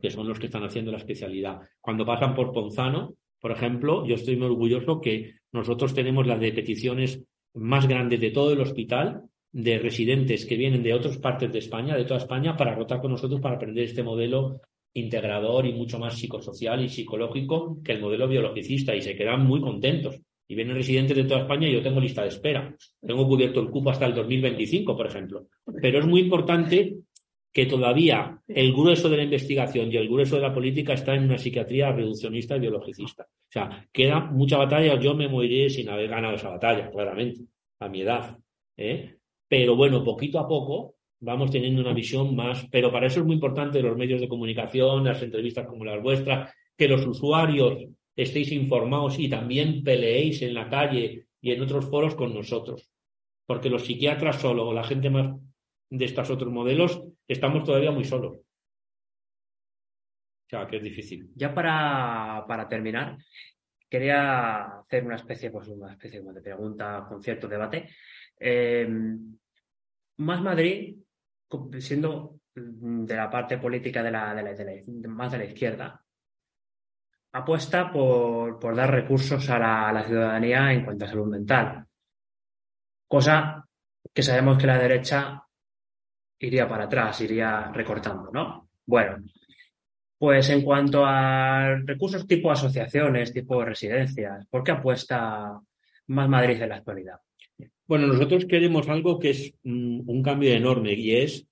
que son los que están haciendo la especialidad. Cuando pasan por Ponzano, por ejemplo, yo estoy muy orgulloso que nosotros tenemos las de peticiones más grandes de todo el hospital de residentes que vienen de otras partes de España, de toda España, para rotar con nosotros para aprender este modelo integrador y mucho más psicosocial y psicológico que el modelo biologicista y se quedan muy contentos. Y vienen residentes de toda España y yo tengo lista de espera. Tengo cubierto el cupo hasta el 2025, por ejemplo. Pero es muy importante que todavía el grueso de la investigación y el grueso de la política está en una psiquiatría reduccionista y biologicista. O sea, queda mucha batalla. Yo me moriré sin haber ganado esa batalla, claramente, a mi edad. ¿eh? Pero bueno, poquito a poco vamos teniendo una visión más. Pero para eso es muy importante los medios de comunicación, las entrevistas como las vuestras, que los usuarios estéis informados y también peleéis en la calle y en otros foros con nosotros. Porque los psiquiatras solo o la gente más de estos otros modelos, estamos todavía muy solos. O sea, que es difícil. Ya para, para terminar, quería hacer una especie, pues una especie de pregunta con cierto debate. Eh, más Madrid, siendo de la parte política de la, de la, más de la izquierda, apuesta por, por dar recursos a la, a la, ciudadanía en cuanto a salud mental. Cosa que sabemos que la derecha iría para atrás, iría recortando, ¿no? Bueno, pues en cuanto a recursos tipo asociaciones, tipo residencias, ¿por qué apuesta más Madrid en la actualidad? Bueno, nosotros queremos algo que es un cambio enorme y es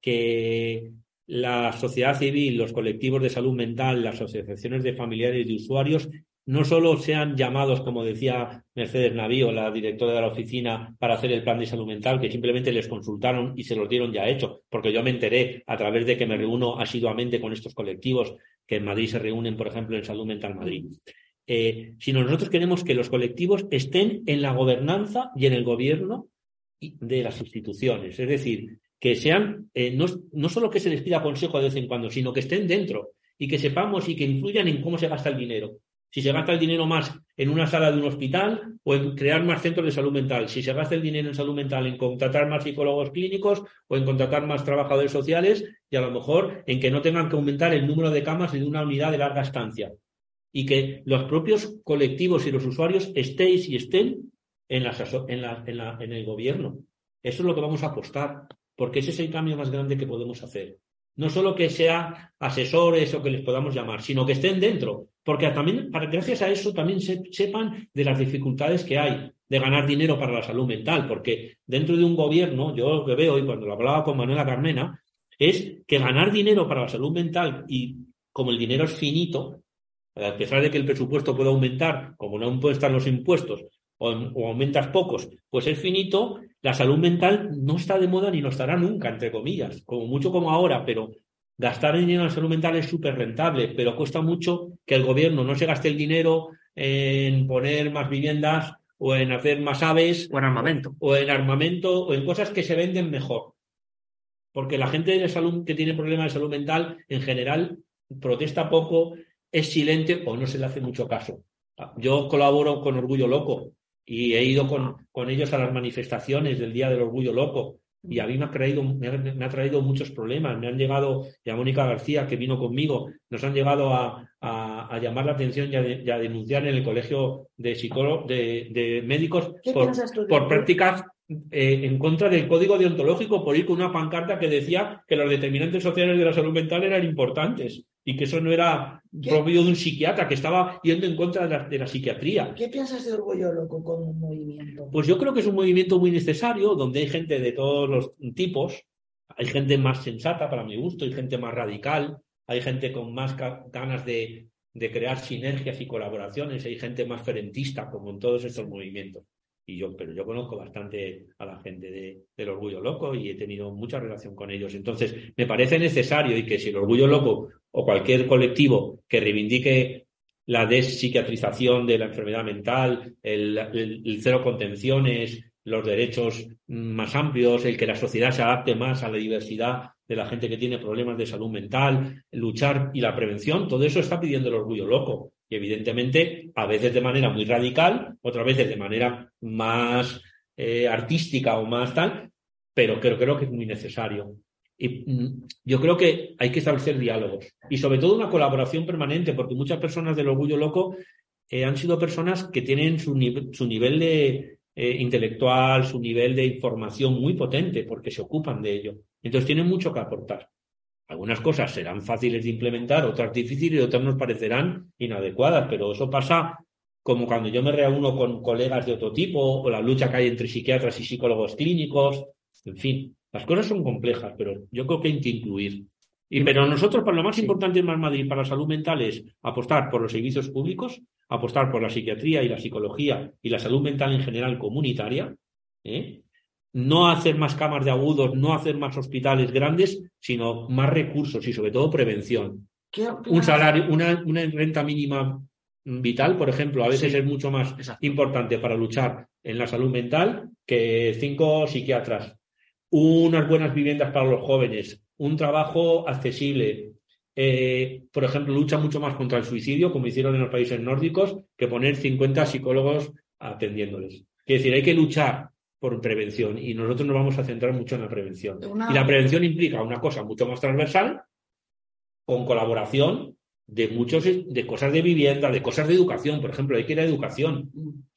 que la sociedad civil, los colectivos de salud mental, las asociaciones de familiares y usuarios no solo sean llamados, como decía Mercedes Navío, la directora de la oficina, para hacer el plan de salud mental, que simplemente les consultaron y se los dieron ya hecho, porque yo me enteré a través de que me reúno asiduamente con estos colectivos que en Madrid se reúnen, por ejemplo, en Salud Mental Madrid. Eh, sino nosotros queremos que los colectivos estén en la gobernanza y en el gobierno de las instituciones. Es decir, que sean, eh, no, no solo que se les pida consejo de vez en cuando, sino que estén dentro y que sepamos y que influyan en cómo se gasta el dinero. Si se gasta el dinero más en una sala de un hospital o en crear más centros de salud mental, si se gasta el dinero en salud mental en contratar más psicólogos clínicos o en contratar más trabajadores sociales y a lo mejor en que no tengan que aumentar el número de camas de una unidad de larga estancia y que los propios colectivos y los usuarios estéis y estén en, en, el gobierno. Eso es lo que vamos a apostar, porque ese es el cambio más grande que podemos hacer. No solo que sea asesores o que les podamos llamar, sino que estén dentro, porque también, gracias a eso también sepan de las dificultades que hay de ganar dinero para la salud mental, porque dentro de un gobierno, yo lo que veo, y cuando lo hablaba con Manuela Carmena, es que ganar dinero para la salud mental y como el dinero es finito, a pesar de que el presupuesto pueda aumentar, como no aumentan los impuestos o, aumentas pocos, pues es finito, la salud mental no está de moda ni lo estará nunca, entre comillas, como mucho como ahora, pero gastar dinero en salud mental es súper rentable, pero cuesta mucho que el gobierno no se gaste el dinero en poner más viviendas o en hacer más aves. O en armamento. O en armamento o en cosas que se venden mejor. Porque la gente de salud que tiene problemas de salud mental en general protesta poco es silente o no se le hace mucho caso. Yo colaboro con Orgullo Loco y he ido con, con ellos a las manifestaciones del Día del Orgullo Loco y a mí me ha, traído, me ha, traído muchos problemas. Me han llegado, y a Mónica García, que vino conmigo, nos han llegado a, a, llamar la atención y a, denunciar en el colegio de psicólogos, de, de médicos por, por prácticas eh, en contra del código deontológico por ir con una pancarta que decía que los determinantes sociales de la salud mental eran importantes y que eso no era propio de un psiquiatra, que estaba yendo en contra de la, psiquiatría. ¿Qué piensas de Orgullo Loco como movimiento? Pues yo creo que es un movimiento muy necesario, donde hay gente de todos los tipos, hay gente más sensata para mi gusto, hay gente más radical, hay gente con más ganas de, de crear sinergias y colaboraciones, hay gente más ferentista, como en todos estos movimientos y yo, pero yo conozco bastante a la gente de, del Orgullo Loco y he tenido mucha relación con ellos. Entonces, me parece necesario y que si el Orgullo Loco o cualquier colectivo que reivindique la despsiquiatrización de la enfermedad mental, el, el cero contenciones, los derechos más amplios, el que la sociedad se adapte más a la diversidad de la gente que tiene problemas de salud mental, luchar y la prevención, todo eso está pidiendo el orgullo loco. Y evidentemente, a veces de manera muy radical, otras veces de manera más eh, artística o más tal, pero creo, creo que es muy necesario. Y mm, yo creo que hay que establecer diálogos y sobre todo una colaboración permanente, porque muchas personas del orgullo loco eh, han sido personas que tienen su, su nivel de, eh, intelectual, su nivel de información muy potente, porque se ocupan de ello. Entonces tienen mucho que aportar. Algunas cosas serán fáciles de implementar, otras difíciles y otras nos parecerán inadecuadas, pero eso pasa como cuando yo me reúno con colegas de otro tipo, o la lucha que hay entre psiquiatras y psicólogos clínicos, en fin, las cosas son complejas, pero yo creo que hay que incluir. Y, pero nosotros, para lo más importante en Más Madrid, para la salud mental, es apostar por los servicios públicos, apostar por la psiquiatría y la psicología y la salud mental en general comunitaria, ¿eh? no hacer más camas de agudos, no hacer más hospitales grandes, sino más recursos y sobre todo prevención. Un salario, una, una, renta mínima vital, por ejemplo, a veces es mucho más importante para luchar en la salud mental que cinco psiquiatras. Unas buenas viviendas para los jóvenes, un trabajo accesible. Eh, por ejemplo, lucha mucho más contra el suicidio, como hicieron en los países nórdicos, que poner 50 psicólogos atendiéndoles. Es decir, hay que luchar por prevención y nosotros nos vamos a centrar mucho en la prevención. Y la prevención implica una cosa mucho más transversal, con colaboración de muchos de cosas de vivienda, de cosas de educación. Por ejemplo, hay que ir a educación.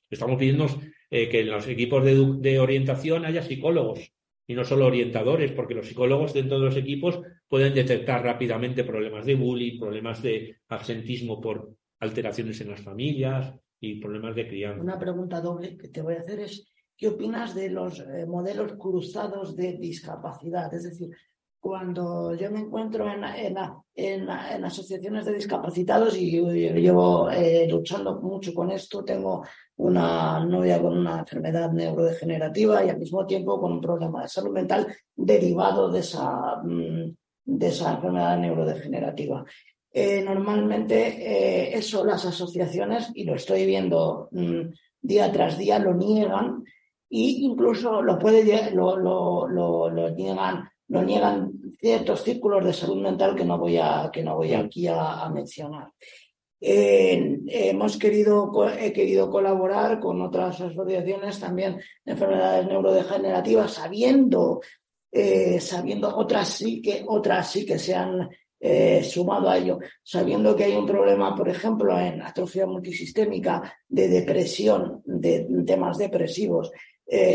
Estamos pidiendo eh, que en los equipos de, orientación haya psicólogos y no solo orientadores, porque los psicólogos dentro de los equipos pueden detectar rápidamente problemas de bullying, problemas de absentismo por alteraciones en las familias y problemas de crianza. Una pregunta doble que te voy a hacer es, ¿qué opinas de los eh, modelos cruzados de discapacidad? Es decir, cuando yo me encuentro en, en, asociaciones de discapacitados y yo, llevo eh, luchando mucho con esto, tengo una novia con una enfermedad neurodegenerativa y al mismo tiempo con un problema de salud mental derivado de esa, mm, de esa enfermedad neurodegenerativa. Eh, normalmente eh, eso las asociaciones, y lo estoy viendo mm, día tras día, lo niegan e incluso lo, puede, lo, lo, lo niegan lo niegan ciertos círculos de salud mental que no voy, a, que no voy aquí a, mencionar. Eh, hemos querido, he querido colaborar con otras asociaciones también de enfermedades neurodegenerativas, sabiendo, eh, sabiendo otras sí que, otras sí que se han eh, sumado a ello, sabiendo que hay un problema, por ejemplo, en atrofia multisistémica de depresión, de temas depresivos,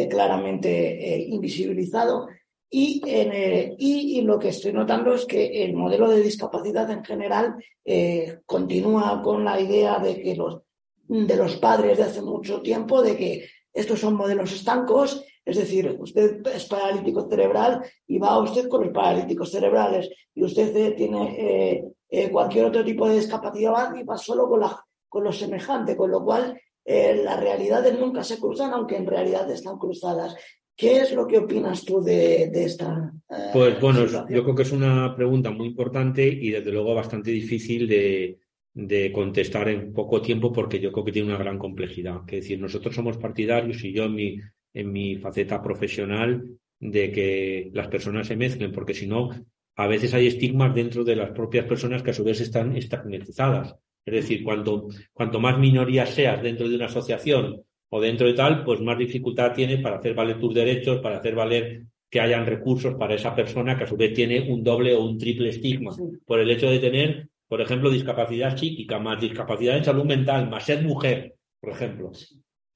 claramente invisibilizado y, en, y, lo que estoy notando es que el modelo de discapacidad en general eh, continúa con la idea de que los, de los padres de hace mucho tiempo, de que estos son modelos estancos, es decir, usted es paralítico cerebral y va usted con los paralíticos cerebrales y usted eh, tiene eh, cualquier otro tipo de discapacidad y va solo con, la, con lo semejante, con lo cual las realidades nunca se cruzan, aunque en realidad están cruzadas. ¿Qué es lo que opinas tú de, esta? Eh, pues bueno, yo creo que es una pregunta muy importante y desde luego bastante difícil de, contestar en poco tiempo porque yo creo que tiene una gran complejidad. Es decir, nosotros somos partidarios y yo en mi, en mi faceta profesional de que las personas se mezclen, porque si no, a veces hay estigmas dentro de las propias personas que a su vez están estigmatizadas. Es decir, cuanto, cuanto más minorías seas dentro de una asociación o dentro de tal, pues más dificultad tienes para hacer valer tus derechos, para hacer valer que hayan recursos para esa persona que a su vez tiene un doble o un triple estigma por el hecho de tener, por ejemplo, discapacidad psíquica, más discapacidad en salud mental, más ser mujer, por ejemplo.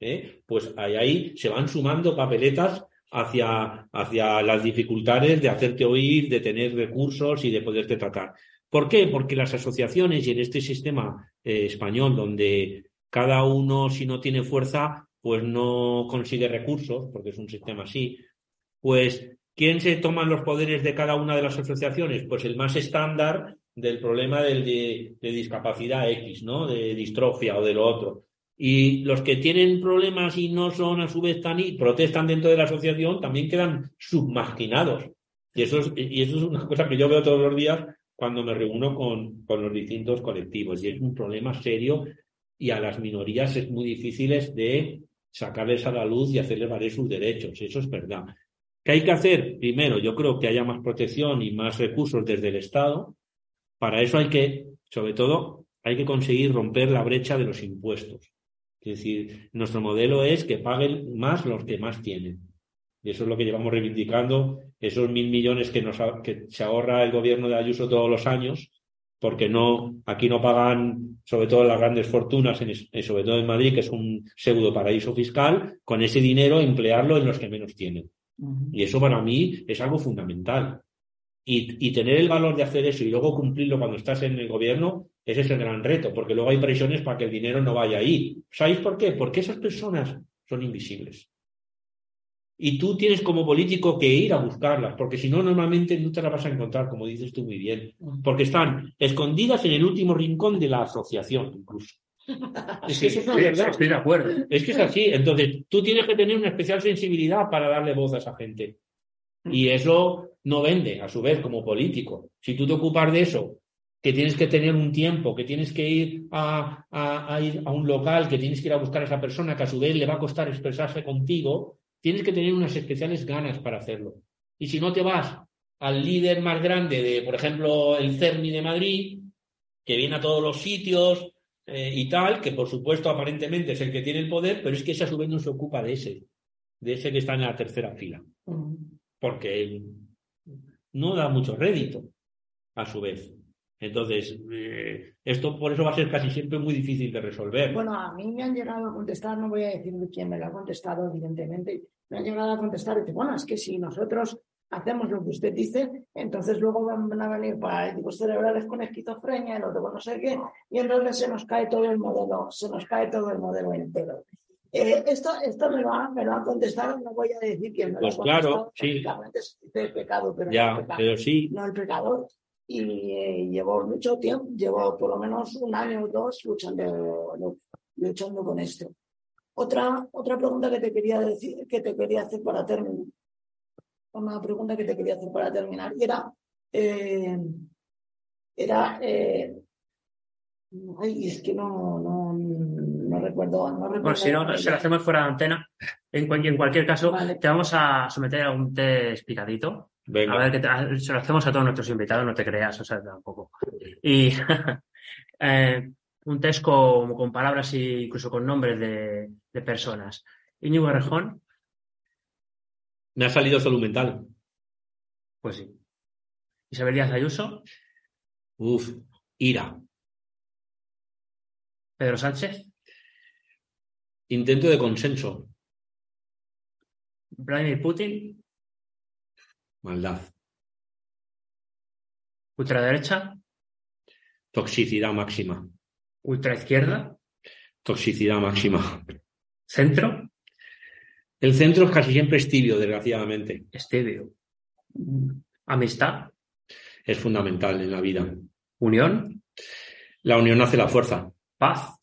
¿Eh? Pues ahí, ahí se van sumando papeletas hacia, hacia las dificultades de hacerte oír, de tener recursos y de poderte tratar. ¿Por qué? Porque las asociaciones y en este sistema eh, español donde cada uno, si no tiene fuerza, pues no consigue recursos, porque es un sistema así. Pues, ¿quién se toma los poderes de cada una de las asociaciones? Pues el más estándar del problema de, discapacidad X, ¿no? De distrofia o de lo otro. Y los que tienen problemas y no son a su vez tan y protestan dentro de la asociación también quedan submarginados. Y eso es, y eso es una cosa que yo veo todos los días cuando me reúno con, con los distintos colectivos. Y es un problema serio y a las minorías es muy difícil de sacarles a la luz y hacerles valer sus derechos. Eso es verdad. ¿Qué hay que hacer? Primero, yo creo que haya más protección y más recursos desde el Estado. Para eso hay que, sobre todo, hay que conseguir romper la brecha de los impuestos. Es decir, nuestro modelo es que paguen más los que más tienen. Y eso es lo que llevamos reivindicando, esos mil millones que, nos, que se ahorra el gobierno de Ayuso todos los años, porque no, aquí no pagan, sobre todo las grandes fortunas, en, eh, sobre todo en Madrid, que es un pseudo paraíso fiscal, con ese dinero emplearlo en los que menos tienen. Y eso para mí es algo fundamental. Y, tener el valor de hacer eso y luego cumplirlo cuando estás en el gobierno, ese es el gran reto, porque luego hay presiones para que el dinero no vaya ahí. ¿Sabéis por qué? Porque esas personas son invisibles. Y tú tienes como político que ir a buscarlas, porque si no, normalmente no te las vas a encontrar, como dices tú muy bien, porque están escondidas en el último rincón de la asociación, incluso. Es que eso es verdad. Estoy de acuerdo. Es que es así. Entonces, tú tienes que tener una especial sensibilidad para darle voz a esa gente. Y eso no vende, a su vez, como político. Si tú te ocupas de eso, que tienes que tener un tiempo, que tienes que ir a, a, ir a un local, que tienes que ir a buscar a esa persona que a su vez le va a costar expresarse contigo, tienes que tener unas especiales ganas para hacerlo. Y si no te vas al líder más grande de, por ejemplo, el CERMI de Madrid, que viene a todos los sitios eh, y tal, que por supuesto aparentemente es el que tiene el poder, pero es que ese a su vez no se ocupa de ese, de ese que está en la tercera fila, porque no da mucho rédito a su vez. Entonces, eh, esto por eso va a ser casi siempre muy difícil de resolver. Bueno, a mí me han llegado a contestar, no voy a decir de quién me lo ha contestado, evidentemente, me han llegado a contestar y dice, bueno, es que si nosotros hacemos lo que usted dice, entonces luego van a venir paralíticos cerebrales con esquizofrenia, el otro no sé qué, y entonces se nos cae todo el modelo, se nos cae todo el modelo entero. Eh, esto esto me, lo ha, me lo han contestado, no voy a decir quién me Pues lo ha claro, contestado, sí. lógicamente se dice el pecado, pero no el ya, pecado pero sí, no el pecador. Y eh, llevo mucho tiempo, llevo por lo menos un año o dos luchando, lu- luchando con esto. Otra, otra pregunta que te quería decir, que te quería hacer para terminar. Una pregunta que te quería hacer para terminar. Y era, eh, era, eh, ay, es que no, no, no recuerdo, no recuerdo. Bueno, si no, se lo hacemos fuera de antena. En, cual- en cualquier caso, Vale. te vamos a someter a un test picadito. Venga. A ver, que te- a- se lo hacemos a todos nuestros invitados, no te creas, o sea, tampoco. Y eh, un test con, con palabras e incluso con nombres de, de personas. Íñigo Errejón, Me ha salido salud mental. pues sí. Isabel Díaz Ayuso, Uf, ira. Pedro Sánchez, Intento de consenso. Vladimir Putin, Maldad. ultraderecha, Toxicidad máxima. ultraizquierda, Toxicidad máxima. centro, El centro casi siempre es tibio, desgraciadamente. estibio, amistad, Es fundamental en la vida. unión, La unión hace la fuerza. paz,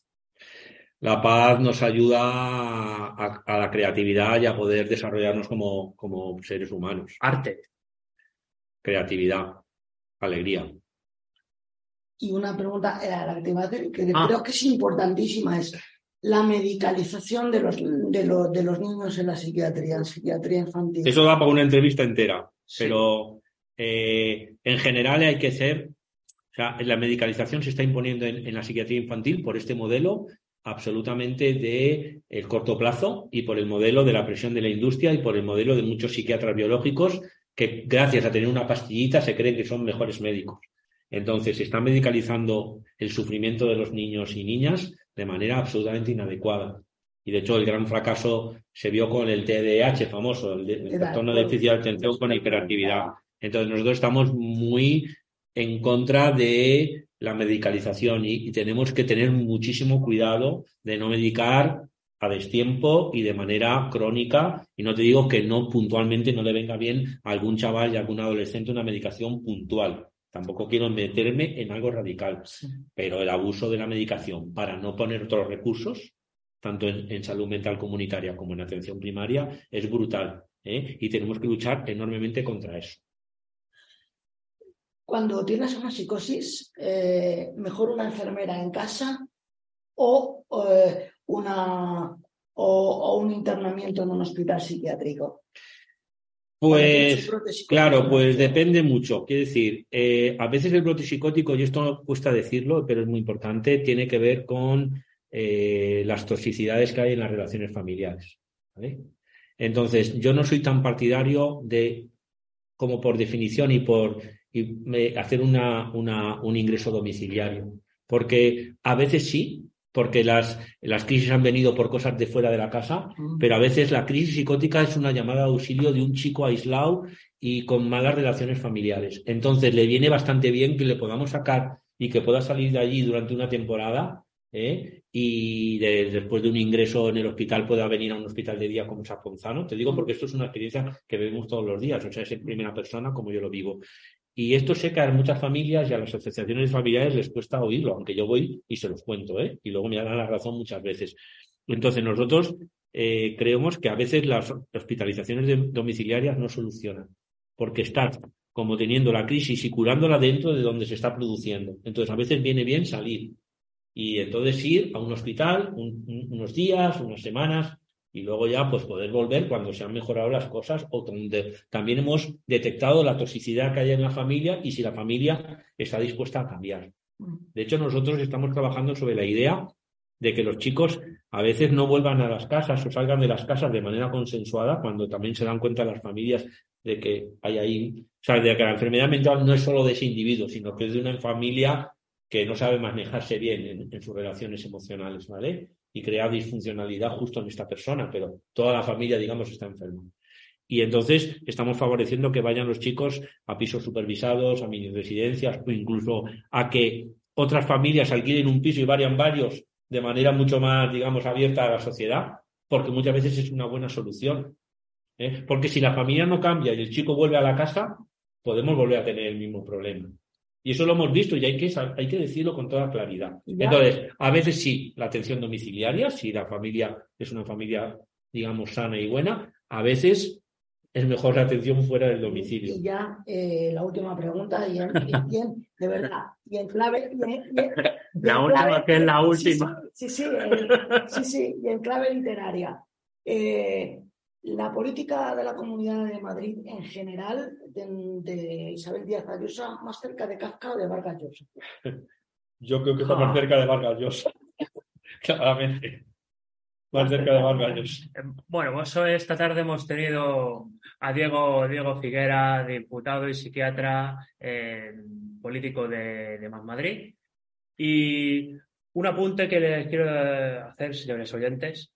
La paz nos ayuda a, a la creatividad y a poder desarrollarnos como, como seres humanos. arte. Creatividad, alegría. Y una pregunta era la que te iba a hacer, que Ah. creo que es importantísima, es la medicalización de los, de, los, de los niños en la psiquiatría, en psiquiatría infantil. Eso da para una entrevista entera, Sí. pero eh, en general hay que ser, o sea, la medicalización se está imponiendo en, en la psiquiatría infantil por este modelo absolutamente de el corto plazo y por el modelo de la presión de la industria y por el modelo de muchos psiquiatras biológicos que gracias a tener una pastillita se creen que son mejores médicos. Entonces se está medicalizando el sufrimiento de los niños y niñas de manera absolutamente inadecuada. Y de hecho el gran fracaso se vio con el TDAH famoso, el, trastorno de déficit de atención con hiperactividad. Entonces nosotros estamos muy en contra de la medicalización y, y tenemos que tener muchísimo cuidado de no medicar a destiempo y de manera crónica. Y no te digo que no puntualmente no le venga bien a algún chaval y a algún adolescente una medicación puntual. Tampoco quiero meterme en algo radical, pero el abuso de la medicación para no poner otros recursos, tanto en, en salud mental comunitaria como en atención primaria, es brutal. ¿eh? Y tenemos que luchar enormemente contra eso. Cuando tienes una psicosis, eh, mejor una enfermera en casa o, eh, una, o, o un internamiento en un hospital psiquiátrico. Pues. Claro, pues depende mucho. Quiero decir, eh, a veces el brote psicótico, y esto no cuesta decirlo, pero es muy importante, tiene que ver con eh, las toxicidades que hay en las relaciones familiares. ¿vale? Entonces, yo no soy tan partidario de, como por definición y por y hacer una, una- un ingreso domiciliario, porque a veces sí, porque las, las crisis han venido por cosas de fuera de la casa, Mm. pero a veces la crisis psicótica es una llamada de auxilio de un chico aislado y con malas relaciones familiares. Entonces le viene bastante bien que le podamos sacar y que pueda salir de allí durante una temporada ¿eh? y de- después de un ingreso en el hospital pueda venir a un hospital de día como Saponzano. Te digo porque esto es una experiencia que vemos todos los días, o sea, es en primera persona como yo lo vivo. Y esto sé que a muchas familias y a las asociaciones familiares les cuesta oírlo, aunque yo voy y se los cuento, ¿eh? y luego me dan la razón muchas veces. Entonces nosotros eh, creemos que a veces las hospitalizaciones domiciliarias no solucionan, porque estás como teniendo la crisis y curándola dentro de donde se está produciendo. Entonces a veces viene bien salir y entonces ir a un hospital un- un- unos días, unas semanas y luego ya pues poder volver cuando se han mejorado las cosas o donde también hemos detectado la toxicidad que hay en la familia y si la familia está dispuesta a cambiar. Mm. De hecho, nosotros estamos trabajando sobre la idea de que los chicos a veces no vuelvan a las casas o salgan de las casas de manera consensuada cuando también se dan cuenta las familias de que hay ahí, o sea, de que la enfermedad mental no es solo de ese individuo, sino que es de una familia que no sabe manejarse bien en, sus relaciones emocionales, ¿vale? Y crea disfuncionalidad justo en esta persona, pero toda la familia, digamos, está enferma. Y entonces estamos favoreciendo que vayan los chicos a pisos supervisados, a mini residencias o incluso a que otras familias alquilen un piso y vayan varios de manera mucho más, digamos, abierta a la sociedad, porque muchas veces es una buena solución. ¿eh? Porque si la familia no cambia y el chico vuelve a la casa, podemos volver a tener el mismo problema. Y eso lo hemos visto y hay que, hay que decirlo con toda claridad. Entonces, a veces sí, la atención domiciliaria, si la familia es una familia, digamos, sana y buena, a veces es mejor la atención fuera del domicilio. Y ya eh, la última pregunta, y en, de verdad, y en clave... la última que es la última. Sí, sí, sí, sí, y en clave literaria. Eh, la política de la Comunidad de Madrid en general, de, Isabel Díaz Ayuso, más cerca de Kafka o de Vargas Llosa. Yo creo que está más cerca de Vargas Llosa, claramente más cerca de Vargas Bueno, pues esta tarde hemos tenido a Diego, Diego Figuera, diputado y psiquiatra eh, político de, de Más Madrid. Y un apunte que les quiero hacer, señores oyentes.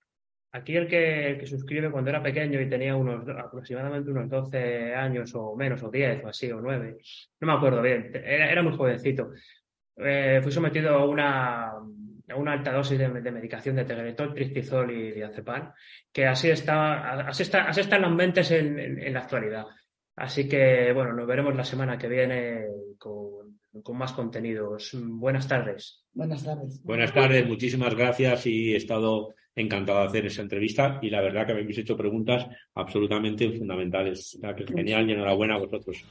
Aquí el que, que, suscribe cuando era pequeño y tenía unos aproximadamente unos 12 años o menos, o 10 o así, o 9, no me acuerdo bien, era, era muy jovencito. Eh, fui sometido a una, una alta dosis de, medicación de tegretol, tristizol y diazepam, que así está, así está, así están las mentes en, la actualidad. Así que, bueno, nos veremos la semana que viene con, con más contenidos. Buenas tardes. Buenas tardes. Buenas tardes, muchísimas gracias y he estado encantado de hacer esa entrevista y la verdad que me habéis hecho preguntas absolutamente fundamentales. que genial y enhorabuena a vosotros.